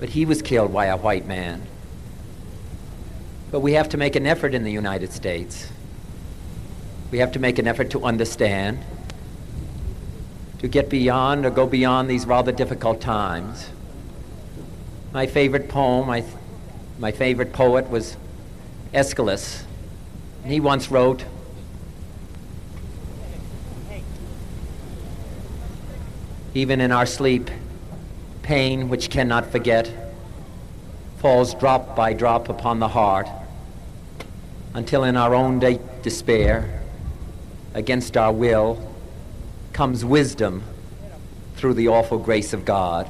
but he was killed by a white man. But we have to make an effort in the United States. We have to make an effort to understand, to get beyond or go beyond these rather difficult times. My favorite poem, my, my favorite poet was Aeschylus. And he once wrote, Even in our sleep, pain which cannot forget falls drop by drop upon the heart until in our own de- despair, against our will, comes wisdom through the awful grace of God.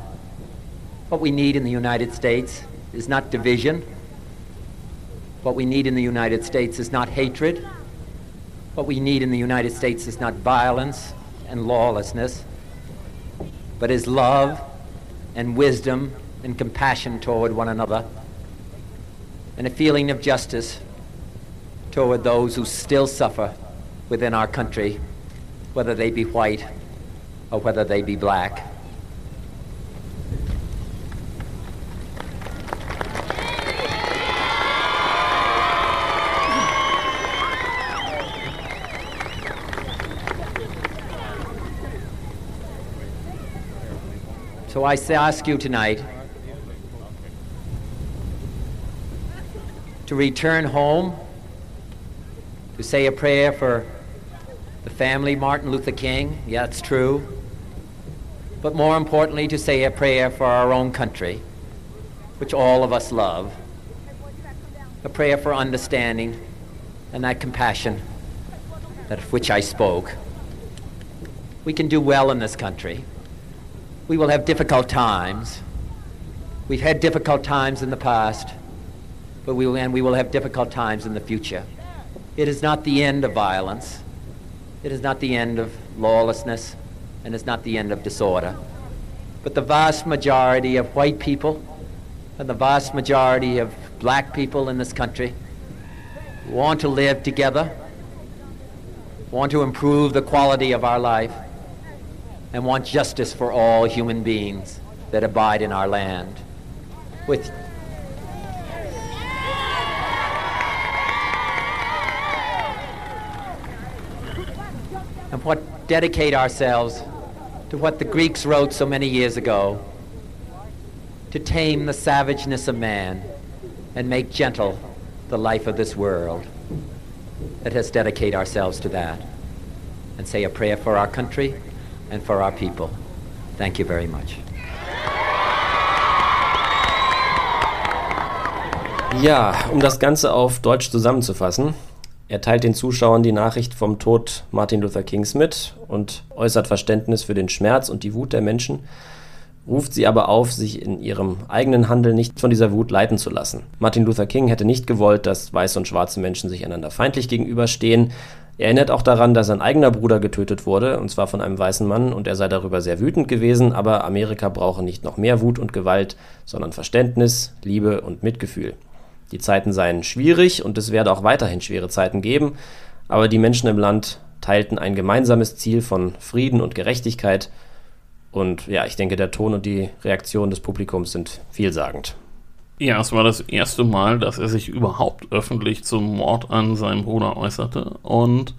What we need in the United States is not division. What we need in the United States is not hatred. What we need in the United States is not violence and lawlessness, but is love and wisdom and compassion toward one another, and a feeling of justice toward those who still suffer within our country, whether they be white or whether they be black. I ask you tonight to return home, to say a prayer for the family, Martin Luther King. Yeah, it's true. But more importantly, to say a prayer for our own country, which all of us love. A prayer for understanding and that compassion that of which I spoke. We can do well in this country. We will have difficult times. We've had difficult times in the past but we will, and we will have difficult times in the future. It is not the end of violence. It is not the end of lawlessness, and it's not the end of disorder. But the vast majority of white people and the vast majority of black people in this country want to live together, want to improve the quality of our life, and want justice for all human beings. that abide in our land. With and what dedicate ourselves to what the Greeks wrote so many years ago to tame the savageness of man and make gentle the life of this world. Let us dedicate ourselves to that and say a prayer for our country and for our people. Thank you very much. Ja, um das Ganze auf Deutsch zusammenzufassen. Er teilt den Zuschauern die Nachricht vom Tod Martin Luther Kings mit und äußert Verständnis für den Schmerz und die Wut der Menschen, ruft sie aber auf, sich in ihrem eigenen Handeln nicht von dieser Wut leiten zu lassen. Martin Luther King hätte nicht gewollt, dass weiße und schwarze Menschen sich einander feindlich gegenüberstehen. Er erinnert auch daran, dass sein eigener Bruder getötet wurde, und zwar von einem weißen Mann, und er sei darüber sehr wütend gewesen, aber Amerika brauche nicht noch mehr Wut und Gewalt, sondern Verständnis, Liebe und Mitgefühl. Die Zeiten seien schwierig und es werde auch weiterhin schwere Zeiten geben, aber die Menschen im Land teilten ein gemeinsames Ziel von Frieden und Gerechtigkeit. Und ja, ich denke, der Ton und die Reaktion des Publikums sind vielsagend. Ja, es war das erste Mal, dass er sich überhaupt öffentlich zum Mord an seinem Bruder äußerte. Und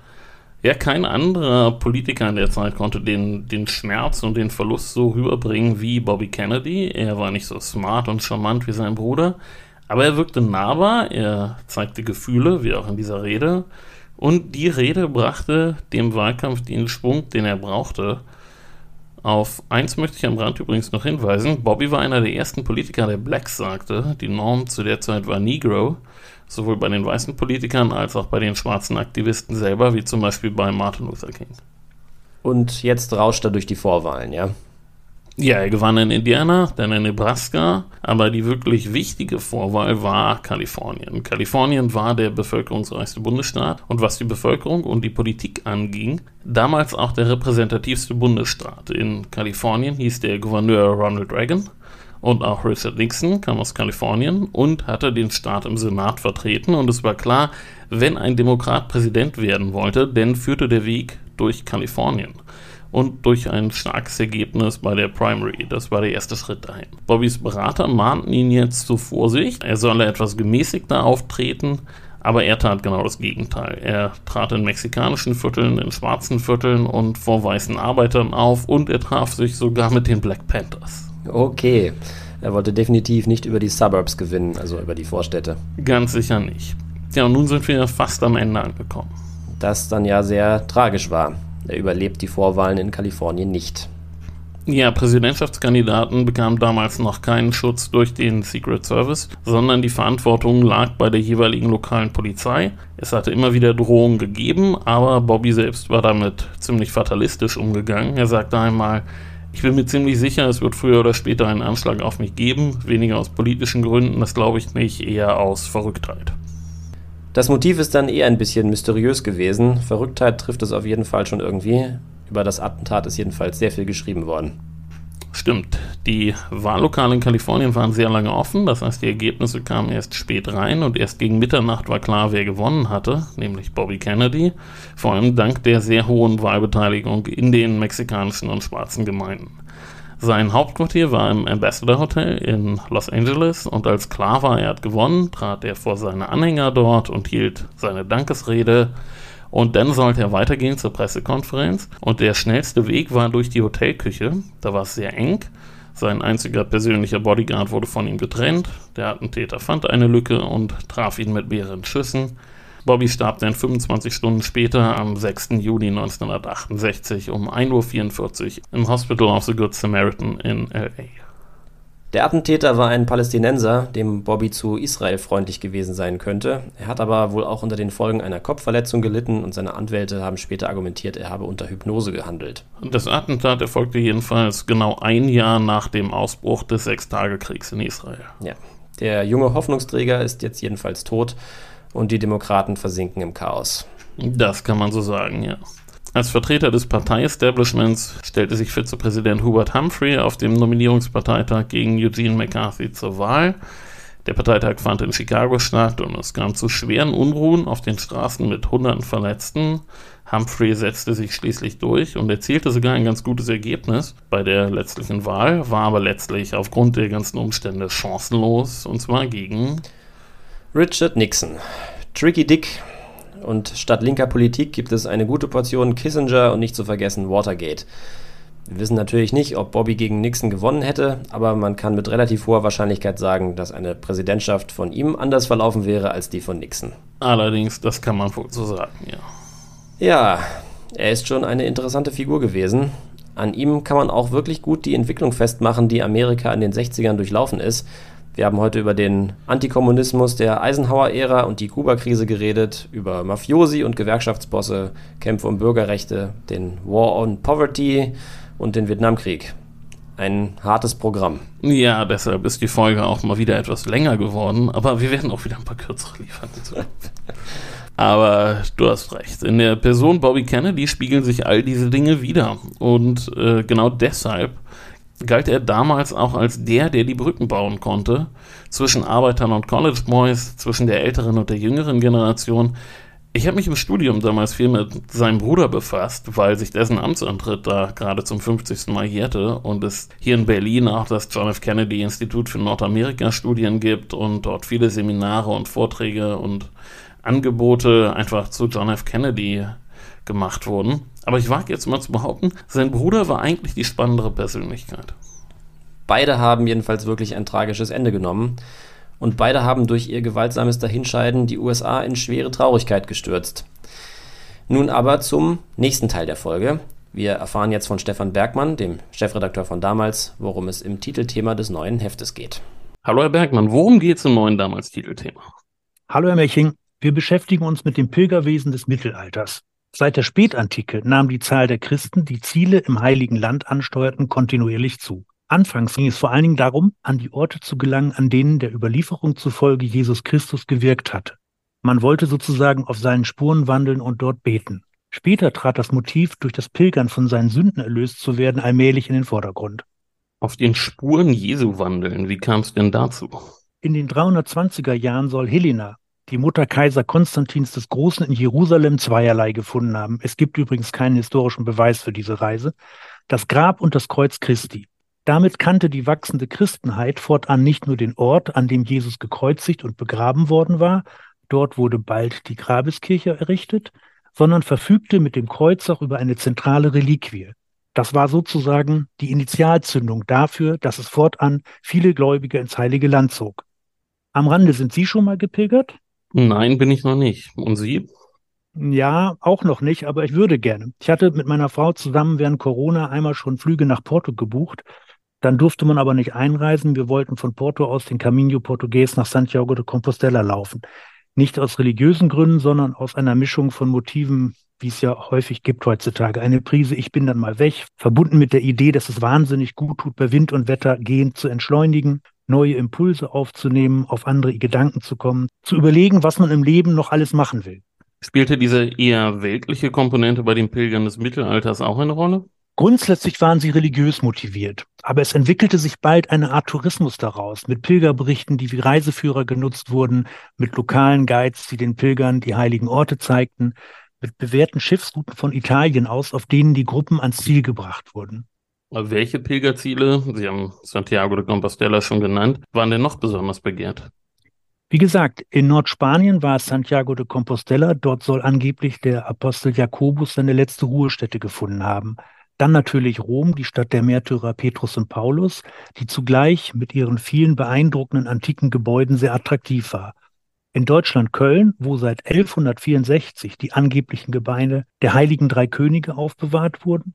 ja, kein anderer Politiker in der Zeit konnte den, den Schmerz und den Verlust so rüberbringen wie Bobby Kennedy. Er war nicht so smart und charmant wie sein Bruder. Aber er wirkte nahbar, er zeigte Gefühle, wie auch in dieser Rede. Und die Rede brachte dem Wahlkampf den Schwung, den er brauchte. Auf eins möchte ich am Rand übrigens noch hinweisen. Bobby war einer der ersten Politiker, der Blacks sagte. Die Norm zu der Zeit war Negro. Sowohl bei den weißen Politikern als auch bei den schwarzen Aktivisten selber, wie zum Beispiel bei Martin Luther King. Und jetzt rauscht er durch die Vorwahlen, ja? Ja, er gewann in Indiana, dann in Nebraska, aber die wirklich wichtige Vorwahl war Kalifornien. Kalifornien war der bevölkerungsreichste Bundesstaat und was die Bevölkerung und die Politik anging, damals auch der repräsentativste Bundesstaat. In Kalifornien hieß der Gouverneur Ronald Reagan und auch Richard Nixon kam aus Kalifornien und hatte den Staat im Senat vertreten und es war klar, wenn ein Demokrat Präsident werden wollte, dann führte der Weg durch Kalifornien und durch ein starkes Ergebnis bei der Primary. Das war der erste Schritt dahin. Bobbys Berater mahnten ihn jetzt zur Vorsicht. Er solle etwas gemäßigter auftreten, aber er tat genau das Gegenteil. Er trat in mexikanischen Vierteln, in schwarzen Vierteln und vor weißen Arbeitern auf und er traf sich sogar mit den Black Panthers. Okay. Er wollte definitiv nicht über die Suburbs gewinnen, also über die Vorstädte. Ganz sicher nicht. Ja, und nun sind wir fast am Ende angekommen. Das dann ja sehr tragisch war. Er überlebt die Vorwahlen in Kalifornien nicht. Ja, Präsidentschaftskandidaten bekamen damals noch keinen Schutz durch den Secret Service, sondern die Verantwortung lag bei der jeweiligen lokalen Polizei. Es hatte immer wieder Drohungen gegeben, aber Bobby selbst war damit ziemlich fatalistisch umgegangen. Er sagte einmal, ich bin mir ziemlich sicher, es wird früher oder später einen Anschlag auf mich geben, weniger aus politischen Gründen, das glaube ich nicht, eher aus Verrücktheit. Das Motiv ist dann eher ein bisschen mysteriös gewesen. Verrücktheit trifft es auf jeden Fall schon irgendwie. Über das Attentat ist jedenfalls sehr viel geschrieben worden. Stimmt. Die Wahllokale in Kalifornien waren sehr lange offen, das heißt, die Ergebnisse kamen erst spät rein und erst gegen Mitternacht war klar, wer gewonnen hatte, nämlich Bobby Kennedy, vor allem dank der sehr hohen Wahlbeteiligung in den mexikanischen und schwarzen Gemeinden. Sein Hauptquartier war im Ambassador Hotel in Los Angeles und als klar war, er hat gewonnen, trat er vor seine Anhänger dort und hielt seine Dankesrede. Und dann sollte er weitergehen zur Pressekonferenz. Und der schnellste Weg war durch die Hotelküche. Da war es sehr eng. Sein einziger persönlicher Bodyguard wurde von ihm getrennt. Der Attentäter fand eine Lücke und traf ihn mit mehreren Schüssen. Bobby starb dann 25 Stunden später am 6. Juli 1968 um 1.44 Uhr im Hospital of the Good Samaritan in L.A. Der Attentäter war ein Palästinenser, dem Bobby zu Israel freundlich gewesen sein könnte. Er hat aber wohl auch unter den Folgen einer Kopfverletzung gelitten und seine Anwälte haben später argumentiert, er habe unter Hypnose gehandelt. Das Attentat erfolgte jedenfalls genau ein Jahr nach dem Ausbruch des Sechstagekriegs in Israel. Ja, der junge Hoffnungsträger ist jetzt jedenfalls tot und die Demokraten versinken im Chaos. Das kann man so sagen, ja. Als Vertreter des Partei-Establishments stellte sich Vizepräsident Hubert Humphrey auf dem Nominierungsparteitag gegen Eugene McCarthy zur Wahl. Der Parteitag fand in Chicago statt und es kam zu schweren Unruhen auf den Straßen mit hunderten Verletzten. Humphrey setzte sich schließlich durch und erzielte sogar ein ganz gutes Ergebnis bei der letztlichen Wahl, war aber letztlich aufgrund der ganzen Umstände chancenlos und zwar gegen Richard Nixon. Tricky Dick. Und statt linker Politik gibt es eine gute Portion Kissinger und nicht zu vergessen Watergate. Wir wissen natürlich nicht, ob Bobby gegen Nixon gewonnen hätte, aber man kann mit relativ hoher Wahrscheinlichkeit sagen, dass eine Präsidentschaft von ihm anders verlaufen wäre als die von Nixon. Allerdings, das kann man wohl so sagen, ja. Ja, er ist schon eine interessante Figur gewesen. An ihm kann man auch wirklich gut die Entwicklung festmachen, die Amerika in den 60ern durchlaufen ist. Wir haben heute über den Antikommunismus der Eisenhower-Ära und die Kuba-Krise geredet, über Mafiosi und Gewerkschaftsbosse, Kämpfe um Bürgerrechte, den War on Poverty und den Vietnamkrieg. Ein hartes Programm. Ja, deshalb ist die Folge auch mal wieder etwas länger geworden, aber wir werden auch wieder ein paar kürzere liefern. Aber du hast recht. In der Person Bobby Kennedy spiegeln sich all diese Dinge wieder. Und äh, genau deshalb galt er damals auch als der, der die Brücken bauen konnte zwischen Arbeitern und College Boys, zwischen der älteren und der jüngeren Generation. Ich habe mich im Studium damals viel mit seinem Bruder befasst, weil sich dessen Amtsantritt da gerade zum 50. Mal jährte und es hier in Berlin auch das John F. Kennedy Institut für Nordamerika-Studien gibt und dort viele Seminare und Vorträge und Angebote einfach zu John F. Kennedy gemacht wurden. Aber ich wage jetzt mal zu behaupten, sein Bruder war eigentlich die spannendere Persönlichkeit. Beide haben jedenfalls wirklich ein tragisches Ende genommen. Und beide haben durch ihr gewaltsames Dahinscheiden die USA in schwere Traurigkeit gestürzt. Nun aber zum nächsten Teil der Folge. Wir erfahren jetzt von Stefan Bergmann, dem Chefredakteur von damals, worum es im Titelthema des neuen Heftes geht. Hallo Herr Bergmann, worum geht es im neuen damals Titelthema? Hallo Herr Meching, wir beschäftigen uns mit dem Pilgerwesen des Mittelalters. Seit der Spätantike nahm die Zahl der Christen, die Ziele im Heiligen Land ansteuerten, kontinuierlich zu. Anfangs ging es vor allen Dingen darum, an die Orte zu gelangen, an denen der Überlieferung zufolge Jesus Christus gewirkt hatte. Man wollte sozusagen auf seinen Spuren wandeln und dort beten. Später trat das Motiv, durch das Pilgern von seinen Sünden erlöst zu werden, allmählich in den Vordergrund. Auf den Spuren Jesu wandeln, wie kam es denn dazu? In den 320er Jahren soll Helena, die Mutter Kaiser Konstantins des Großen in Jerusalem zweierlei gefunden haben. Es gibt übrigens keinen historischen Beweis für diese Reise. Das Grab und das Kreuz Christi. Damit kannte die wachsende Christenheit fortan nicht nur den Ort, an dem Jesus gekreuzigt und begraben worden war, dort wurde bald die Grabeskirche errichtet, sondern verfügte mit dem Kreuz auch über eine zentrale Reliquie. Das war sozusagen die Initialzündung dafür, dass es fortan viele Gläubige ins Heilige Land zog. Am Rande sind Sie schon mal gepilgert? Nein, bin ich noch nicht. Und Sie? Ja, auch noch nicht, aber ich würde gerne. Ich hatte mit meiner Frau zusammen während Corona einmal schon Flüge nach Porto gebucht. Dann durfte man aber nicht einreisen. Wir wollten von Porto aus den Caminho Portugues nach Santiago de Compostela laufen. Nicht aus religiösen Gründen, sondern aus einer Mischung von Motiven, wie es ja häufig gibt heutzutage. Eine Prise, ich bin dann mal weg, verbunden mit der Idee, dass es wahnsinnig gut tut, bei Wind und Wetter gehend zu entschleunigen neue Impulse aufzunehmen, auf andere Gedanken zu kommen, zu überlegen, was man im Leben noch alles machen will. Spielte diese eher weltliche Komponente bei den Pilgern des Mittelalters auch eine Rolle? Grundsätzlich waren sie religiös motiviert, aber es entwickelte sich bald eine Art Tourismus daraus, mit Pilgerberichten, die wie Reiseführer genutzt wurden, mit lokalen Guides, die den Pilgern die heiligen Orte zeigten, mit bewährten Schiffsrouten von Italien aus, auf denen die Gruppen ans Ziel gebracht wurden. Welche Pilgerziele, Sie haben Santiago de Compostela schon genannt, waren denn noch besonders begehrt? Wie gesagt, in Nordspanien war es Santiago de Compostela. Dort soll angeblich der Apostel Jakobus seine letzte Ruhestätte gefunden haben. Dann natürlich Rom, die Stadt der Märtyrer Petrus und Paulus, die zugleich mit ihren vielen beeindruckenden antiken Gebäuden sehr attraktiv war. In Deutschland Köln, wo seit 1164 die angeblichen Gebeine der heiligen drei Könige aufbewahrt wurden,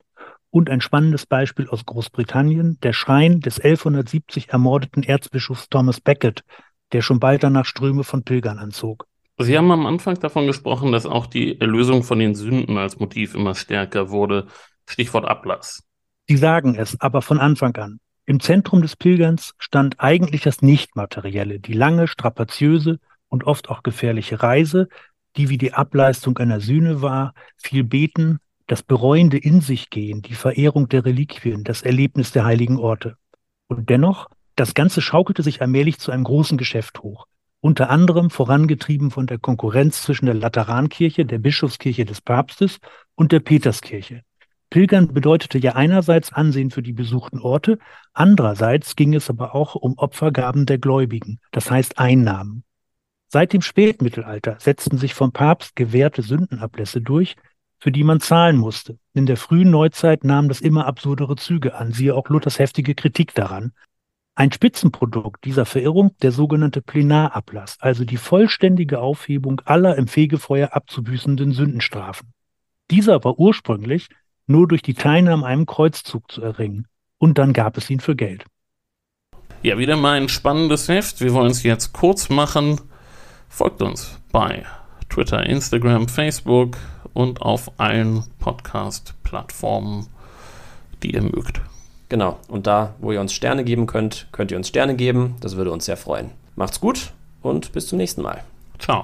und ein spannendes Beispiel aus Großbritannien, der Schrein des 1170 ermordeten Erzbischofs Thomas Becket, der schon bald danach Ströme von Pilgern anzog. Sie haben am Anfang davon gesprochen, dass auch die Erlösung von den Sünden als Motiv immer stärker wurde. Stichwort Ablass. Sie sagen es, aber von Anfang an. Im Zentrum des Pilgerns stand eigentlich das Nichtmaterielle, die lange, strapaziöse und oft auch gefährliche Reise, die wie die Ableistung einer Sühne war, viel beten, das bereuende In sich gehen, die Verehrung der Reliquien, das Erlebnis der heiligen Orte. Und dennoch Das Ganze schaukelte sich allmählich zu einem großen Geschäft hoch, unter anderem vorangetrieben von der Konkurrenz zwischen der Laterankirche, der Bischofskirche des Papstes und der Peterskirche. Pilgern bedeutete ja einerseits Ansehen für die besuchten Orte, andererseits ging es aber auch um Opfergaben der Gläubigen, das heißt Einnahmen. Seit dem Spätmittelalter setzten sich vom Papst gewährte Sündenablässe durch, für die man zahlen musste. In der frühen Neuzeit nahm das immer absurdere Züge an, siehe auch Luthers heftige Kritik daran. Ein Spitzenprodukt dieser Verirrung der sogenannte Plenarablass, also die vollständige Aufhebung aller im Fegefeuer abzubüßenden Sündenstrafen. Dieser war ursprünglich nur durch die Teilnahme an einem Kreuzzug zu erringen. Und dann gab es ihn für Geld. Ja, wieder mal ein spannendes Heft. Wir wollen es jetzt kurz machen. Folgt uns bei Twitter, Instagram, Facebook und auf allen Podcast-Plattformen, die ihr mögt. Genau. Und da, wo ihr uns Sterne geben könnt, könnt ihr uns Sterne geben. Das würde uns sehr freuen. Macht's gut und bis zum nächsten Mal. Ciao.